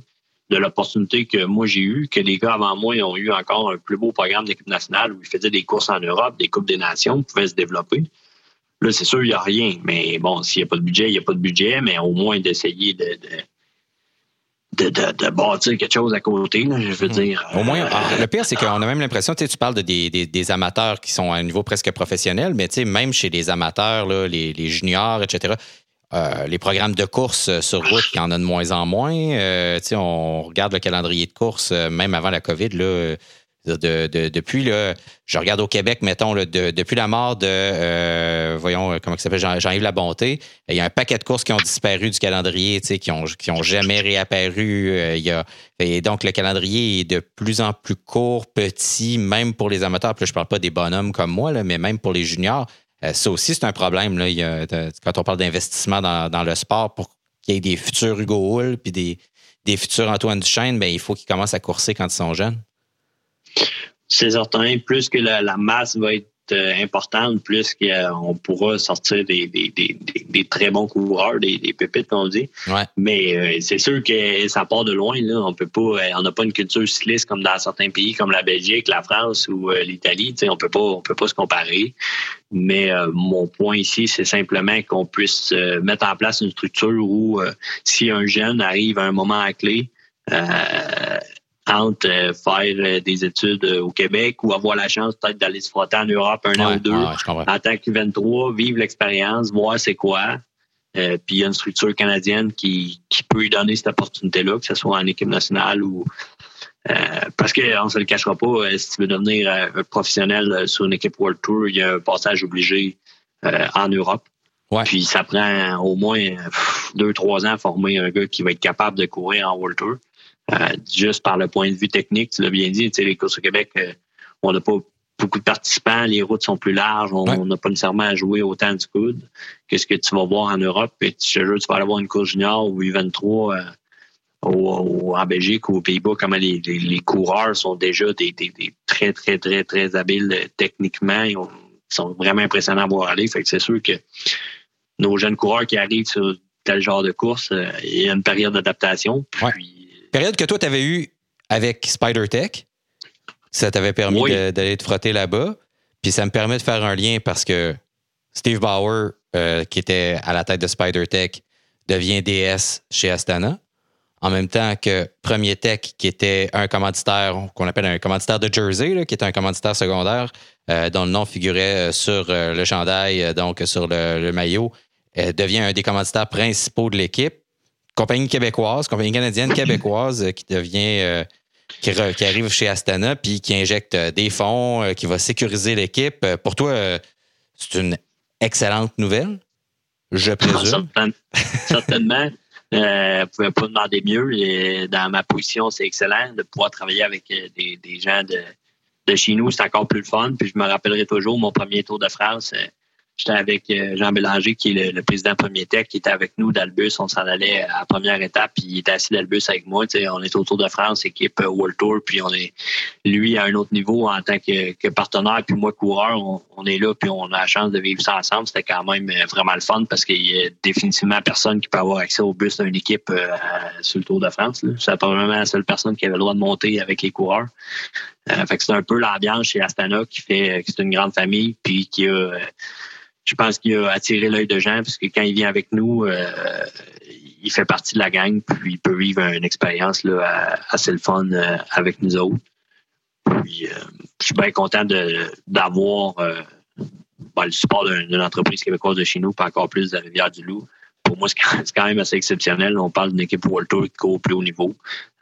de l'opportunité que moi j'ai eue, que les gars avant moi ont eu encore un plus beau programme d'équipe nationale où ils faisaient des courses en Europe, des Coupes des Nations, pouvaient se développer. Là, c'est sûr, il n'y a rien. Mais bon, s'il n'y a pas de budget, il n'y a pas de budget, mais au moins d'essayer de, de, de, de, bâtir quelque chose à côté, je veux hmm. dire. Au moins, euh, ah, le pire, c'est qu'on a même l'impression, tu, sais, tu parles de des, des, amateurs qui sont à un niveau presque professionnel, mais tu sais, même chez les amateurs, là, les, les juniors, etc., euh, les programmes de course euh, sur route, il y en a de moins en moins. Euh, on regarde le calendrier de course, même avant la COVID, là, depuis, là, je regarde au Québec, mettons, depuis la mort de, voyons, comment il s'appelle, Jean-Yves Labonté, il y a un paquet de courses qui ont disparu du calendrier, qui ont, qui ont jamais réapparu. y a, et donc, le calendrier est de plus en plus court, petit, même pour les amateurs. Puis je parle pas des bonhommes comme moi, là, mais même pour les juniors. Euh, ça aussi, c'est un problème. Là. quand on parle d'investissement dans, le sport, pour qu'il y ait des futurs Hugo Hull puis des, des futurs Antoine Duchesne, ben, il faut qu'ils commencent à courser quand ils sont jeunes. C'est certain. Plus que la masse va être euh, importante, plus qu'on pourra sortir des, des, des, des, très bons coureurs, des, pépites, comme on dit. Mais euh, c'est sûr que ça part de loin. Là. On peut pas, euh, on n'a pas une culture cycliste comme dans certains pays comme la Belgique, la France ou l'Italie. On peut pas, on peut pas se comparer. Mais mon point ici, c'est simplement qu'on puisse mettre en place une structure où si un jeune arrive à un moment à clé, entre euh, faire euh, des études euh, au Québec ou avoir la chance peut-être d'aller se frotter en Europe un an ou deux en tant que 23, vivre l'expérience, voir c'est quoi. puis il y a une structure canadienne qui, qui peut lui donner cette opportunité-là, que ce soit en équipe nationale ou parce qu'on ne se le cachera pas, si tu veux devenir un professionnel sur une équipe World Tour, il y a un passage obligé en Europe. Puis ça prend au moins deux, trois ans à former un gars qui va être capable de courir en World Tour. Euh, juste par le point de vue technique, tu l'as bien dit, les courses au Québec, euh, on n'a pas beaucoup de participants, les routes sont plus larges, on n'a pas nécessairement à jouer autant du coude que ce que tu vas voir en Europe. Et tu, tu vas aller voir une course junior ou U23 euh, en Belgique ou aux Pays-Bas, comment les, coureurs sont déjà des, très, très, très, très habiles techniquement. Ils, sont vraiment impressionnants à voir aller. Fait que c'est sûr que nos jeunes coureurs qui arrivent sur tel genre de course, il y a une période d'adaptation. Puis Période que toi, tu avais eu avec SpiderTech. Ça t'avait permis d'aller te frotter là-bas. Puis ça me permet de faire un lien parce que Steve Bauer, euh, qui était à la tête de SpiderTech, devient DS chez Astana. En même temps que Premier Tech, qui était un commanditaire, qu'on appelle un commanditaire de Jersey, qui était un commanditaire secondaire, euh, dont le nom figurait euh, sur le chandail, donc sur le, le maillot, devient un des commanditaires principaux de l'équipe compagnie québécoise, compagnie canadienne québécoise euh, qui devient euh, qui, arrive chez Astana puis qui injecte euh, des fonds, qui va sécuriser l'équipe. Pour toi, c'est une excellente nouvelle, je présume. Certainement. Euh, ne pouvait pas demander mieux. Et dans ma position, c'est excellent de pouvoir travailler avec des, gens de, de chez nous. C'est encore plus le fun. Puis je me rappellerai toujours mon premier Tour de France. J'étais avec euh, Jean Bélanger, qui est le, président Premier Tech, qui était avec nous d'Albus. On s'en allait à la première étape, puis il était assis d'Albus avec moi. on est autour de France, équipe euh, World Tour, puis on est lui à un autre niveau en tant que, partenaire, puis moi coureur. On, est là, puis on a la chance de vivre ça ensemble. C'était quand même euh, vraiment le fun parce qu'il y a définitivement personne qui peut avoir accès au bus d'une équipe sur le Tour de France. C'est probablement la seule personne qui avait le droit de monter avec les coureurs. fait que c'est un peu l'ambiance chez Astana qui fait que c'est une grande famille, puis qui a je pense qu'il a attiré l'œil de gens parce que quand il vient avec nous, euh, il fait partie de la gang, puis il peut vivre une expérience là, assez le fun euh, avec nous autres. Puis, euh, je suis bien content d'avoir ben, le support d'une entreprise québécoise de chez nous, pas encore plus de la Rivière-du-Loup, pour moi, c'est quand même assez exceptionnel. On parle d'une équipe World Tour qui court au plus haut niveau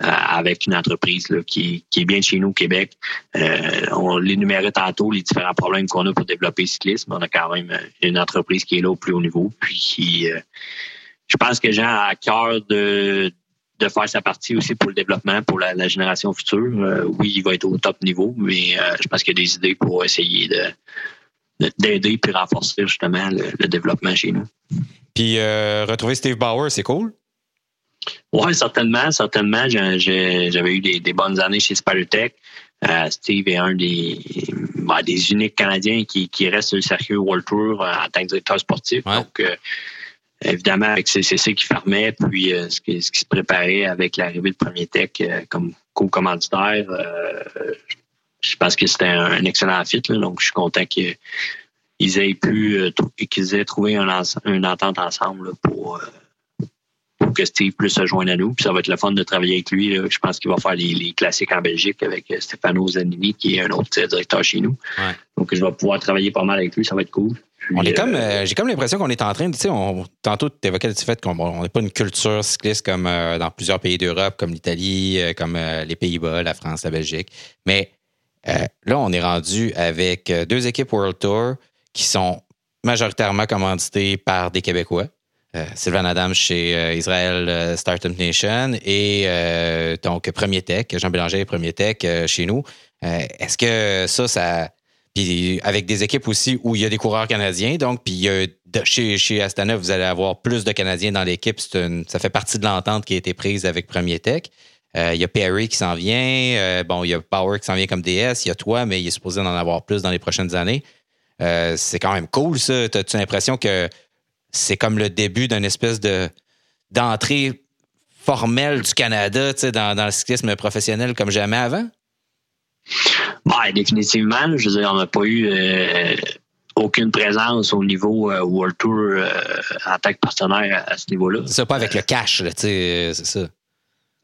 euh, avec une entreprise qui, est bien chez nous au Québec. Euh, on l'énumérait tantôt, les différents problèmes qu'on a pour développer le cyclisme. On a quand même une entreprise qui est là au plus haut niveau. Puis, euh, je pense que Jean a à cœur de, faire sa partie aussi pour le développement, pour la, génération future. oui, il va être au top niveau, mais je pense qu'il y a des idées pour essayer de d'aider puis renforcer justement le développement chez nous. Puis euh, retrouver Steve Bauer, c'est cool? Oui, certainement, certainement. J'avais eu des, bonnes années chez Spidertech. Euh, Steve est un des, ben, des uniques Canadiens qui, qui reste sur le circuit World Tour euh, en tant que directeur sportif. Donc, évidemment, avec CCC qui fermait, puis ce, qui, se préparait avec l'arrivée de Premier Tech comme co-commanditaire, je pense que c'était un, excellent fit. donc, je suis content que ils aient pu euh, qu'ils aient trouvé une entente ensemble pour, euh, pour que Steve puisse se joindre à nous. Puis ça va être le fun de travailler avec lui. Je pense qu'il va faire les, classiques en Belgique avec euh, Stefano Zanini, qui est un autre directeur chez nous. Donc je vais pouvoir travailler pas mal avec lui, ça va être cool. on est comme, j'ai comme l'impression qu'on est en train, tu sais, tantôt tu évoquais le fait qu'on n'est pas une culture cycliste comme dans plusieurs pays d'Europe, comme l'Italie, comme les Pays-Bas, la France, la Belgique. Mais là, on est rendu avec deux équipes World Tour, qui sont majoritairement commandités par des Québécois. Euh, Sylvain Adams chez euh, Israel euh, Startup Nation et donc Premier Tech, Jean Bélanger Premier Tech chez nous. Est-ce que ça, ça. Puis avec des équipes aussi où il y a des coureurs canadiens, donc, puis chez Astana, vous allez avoir plus de Canadiens dans l'équipe. Ça fait partie de l'entente qui a été prise avec Premier Tech. Il y a Perry qui s'en vient. bon, il y a Power qui s'en vient comme DS. Il y a toi, mais il est supposé en avoir plus dans les prochaines années. Euh, c'est quand même cool, ça. As-tu l'impression que c'est comme le début d'une espèce de d'entrée formelle du Canada dans, dans le cyclisme professionnel comme jamais avant? Ben, définitivement. Je veux dire, on n'a pas eu euh, aucune présence au niveau euh, World Tour en tant que partenaire à, ce niveau-là. C'est pas avec le cash, c'est ça.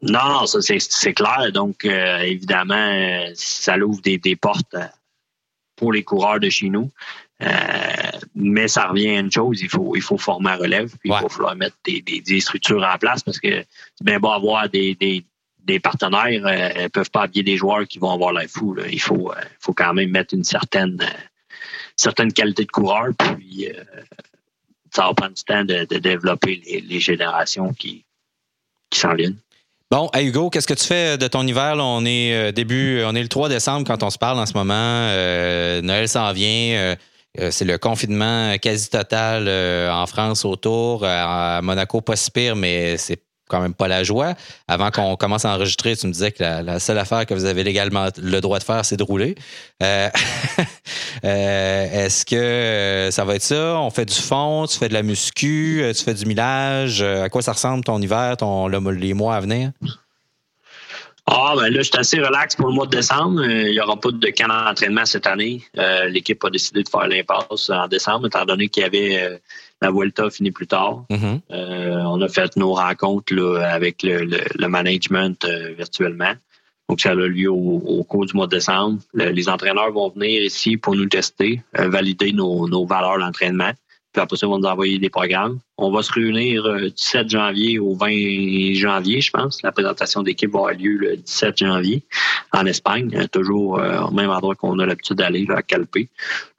Non, ça c'est clair. Donc, évidemment, ça ouvre des, des portes pour les coureurs de chez nous. Euh, mais ça revient à une chose, il faut, il faut former un relève, puis il faut falloir mettre des, structures en place parce que c'est bien beau avoir des, partenaires, euh, ne peuvent pas habiller des joueurs qui vont avoir l'air fou. Il faut, euh, faut quand même mettre une certaine, certaine qualité de coureur, puis ça va prendre du temps de, développer les, générations qui, qui s'en viennent. Bon, Hugo, qu'est-ce que tu fais de ton hiver? On est euh, début, on est le 3 décembre quand on se parle en ce moment. Euh, Noël s'en vient. Euh, c'est le confinement quasi total en France autour. À Monaco, pas si pire, mais c'est quand même pas la joie. Avant qu'on commence à enregistrer, tu me disais que la, seule affaire que vous avez légalement le droit de faire, c'est de rouler. Euh, euh, est-ce que euh, ça va être ça? On fait du fond, tu fais de la muscu, tu fais du millage. À quoi ça ressemble ton hiver, ton, les mois à venir? Ah, ben là, je suis assez relax pour le mois de décembre. Il n'y aura pas de camp d'entraînement cette année. L'équipe a décidé de faire l'impasse en décembre, étant donné qu'il y avait la Vuelta finit plus tard. Mm-hmm. Euh, on a fait nos rencontres là, avec le, management euh, virtuellement. Donc, ça a lieu au, cours du mois de décembre. les entraîneurs vont venir ici pour nous tester, euh, valider nos, nos valeurs d'entraînement. Puis après ça, ils vont nous envoyer des programmes. On va se réunir euh, du 7 janvier au 20 janvier, je pense. La présentation d'équipe va avoir lieu le 17 janvier en Espagne, euh, toujours euh, au même endroit qu'on a l'habitude d'aller, à Calpé.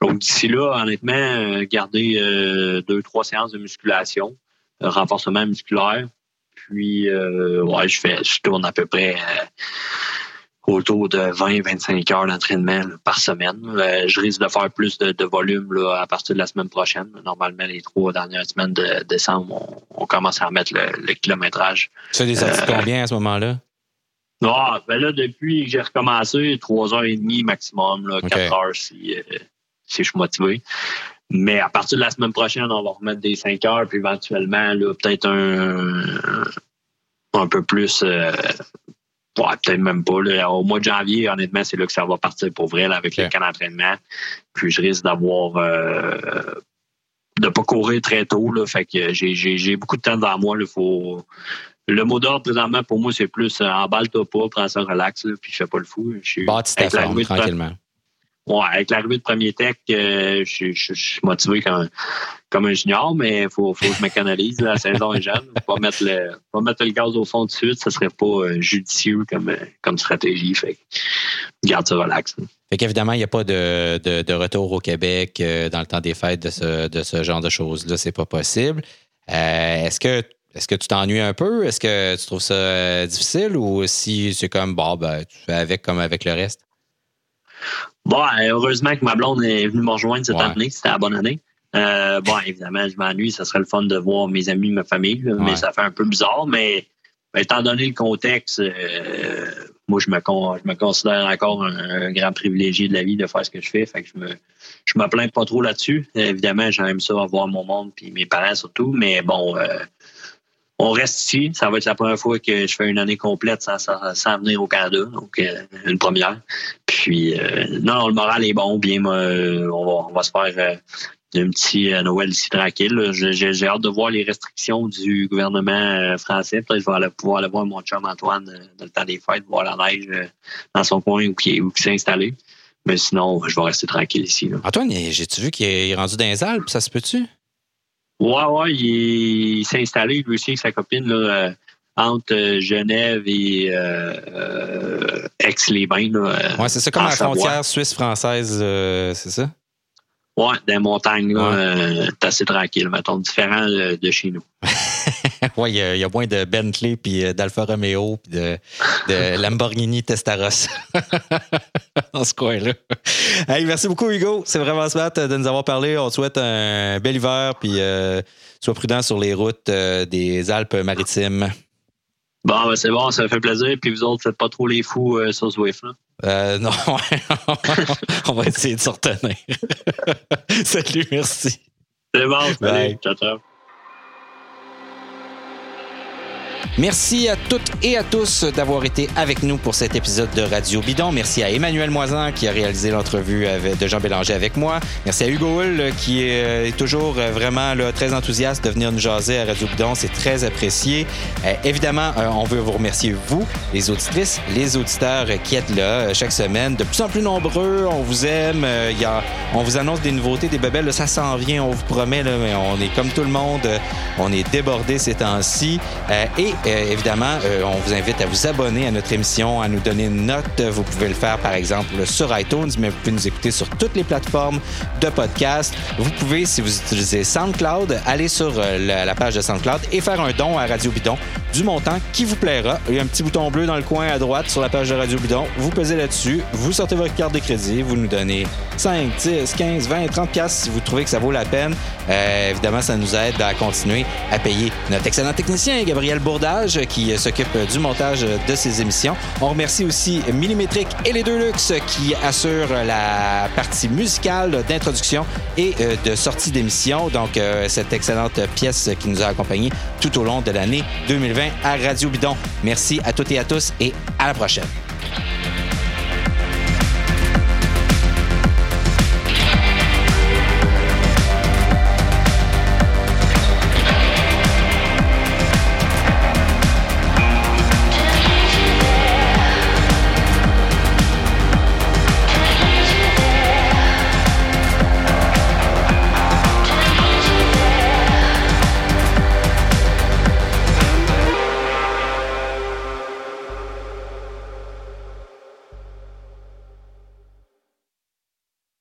Donc d'ici là, honnêtement, garder deux, trois séances de musculation, renforcement musculaire. Puis ouais, je fais je tourne à peu près autour de 20-25 heures d'entraînement par semaine. Euh, je risque de faire plus de, volume là, à partir de la semaine prochaine. Normalement, les trois dernières semaines de décembre, on, commence à remettre le, kilométrage. Tu fais des sorties combien à ce moment-là? Ah, ben là, depuis que j'ai recommencé, trois heures et demie maximum, là, quatre heures si, si je suis motivé. Mais à partir de la semaine prochaine, on va remettre des 5 heures, puis éventuellement, peut-être un, un peu plus. Euh, peut-être même pas. Au mois de janvier, honnêtement, c'est là que ça va partir pour vrai avec le camp d'entraînement. Puis je risque d'avoir euh, de pas courir très tôt. Là, fait que j'ai beaucoup de temps devant moi. Là, faut, le mot d'ordre présentement pour moi, c'est plus euh, emballe-toi pas, prends ça relax, là, puis fais pas le fou. Je suis tranquillement. Ouais, avec l'arrivée de Premier Tech, euh, je, suis motivé comme, comme un junior, mais il faut, faut que je me canalise. La saison est jeune. Pas mettre le, pas mettre le gaz au fond de suite, ce serait pas euh, judicieux comme, euh, comme stratégie. Fait garde ça relax. Fait qu'évidemment, il n'y a pas de, de, retour au Québec dans le temps des fêtes de ce, de ce genre de choses-là. C'est pas possible. est-ce que est-ce que tu t'ennuies un peu? Est-ce que tu trouves ça difficile? Ou si c'est comme bon ben, tu fais avec comme avec le reste? Bon, heureusement que ma blonde est venue me rejoindre cette année. C'était la bonne année. Euh, bon, évidemment, je m'ennuie. Ça serait le fun de voir mes amis, ma famille, mais ça fait un peu bizarre. Mais étant donné le contexte, euh, moi, je me, je me considère encore un, grand privilégié de la vie de faire ce que je fais. Fait que je me, je me plains pas trop là-dessus. Évidemment, j'aime ça voir mon monde puis mes parents surtout. Mais bon, euh, on reste ici. Ça va être la première fois que je fais une année complète sans, sans, venir au Canada, donc euh, une première. Puis, euh, non, le moral est bon, bien, euh, on, va, se faire un petit Noël ici tranquille. J'ai hâte de voir les restrictions du gouvernement français. Peut-être je vais pouvoir aller voir mon chum Antoine dans le temps des fêtes, voir la neige dans son coin où il, s'est installé. Mais sinon, je vais rester tranquille ici. Antoine, j'ai-tu vu qu'il est rendu dans les Alpes? Ça se peut-tu? Ouais, ouais, il, s'est installé lui aussi avec sa copine là, euh, entre euh, Genève et euh, Aix-les-Bains. Ouais, c'est ça, comme la frontière suisse-française, c'est ça? Ouais, les montagnes, là, assez tranquille, mettons, différent de, chez nous. oui, il y, a moins de Bentley, puis d'Alfa Romeo, puis de, de Lamborghini Testaros dans ce coin-là. Hey, merci beaucoup, Hugo. C'est vraiment smart de nous avoir parlé. On te souhaite un bel hiver, puis euh, sois prudent sur les routes euh, des Alpes-Maritimes. Bon, ben c'est bon, ça fait plaisir. Puis vous autres, faites pas trop les fous euh, sur Zwift. Là. Euh, non, on va essayer de se retenir. Salut, merci. C'est bon, salut. Ciao, ciao. Merci à toutes et à tous d'avoir été avec nous pour cet épisode de Radio Bidon. Merci à Emmanuel Moisan qui a réalisé l'entrevue de Jean Bélanger avec moi. Merci à Hugo Hull qui est toujours vraiment très enthousiaste de venir nous jaser à Radio Bidon. C'est très apprécié. Euh, évidemment, euh, on veut vous remercier, vous, les auditrices, les auditeurs qui êtes là euh, chaque semaine. De plus en plus nombreux, on vous aime. On vous annonce des nouveautés, des bebelles. ça s'en vient, on vous promet. mais on est comme tout le monde. On est débordé ces temps-ci. et euh, évidemment, euh, on vous invite à vous abonner à notre émission, à nous donner une note. Vous pouvez le faire, par exemple, sur iTunes, mais vous pouvez nous écouter sur toutes les plateformes de podcast. Vous pouvez, si vous utilisez SoundCloud, aller sur euh, la, page de SoundCloud et faire un don à Radio Bidon du montant qui vous plaira. Il y a un petit bouton bleu dans le coin à droite sur la page de Radio Bidon. Vous pesez là-dessus, vous sortez votre carte de crédit, vous nous donnez 5, 10, 15, 20, 30 pièces si vous trouvez que ça vaut la peine. évidemment, ça nous aide à continuer à payer notre excellent technicien, Gabriel Qui s'occupe du montage de ces émissions. On remercie aussi Millimétrique et les deux luxe qui assurent la partie musicale d'introduction et euh, de sortie d'émission. Donc, euh, cette excellente pièce qui nous a accompagnés tout au long de l'année 2020 à Radio Bidon. Merci à toutes et à tous et à la prochaine.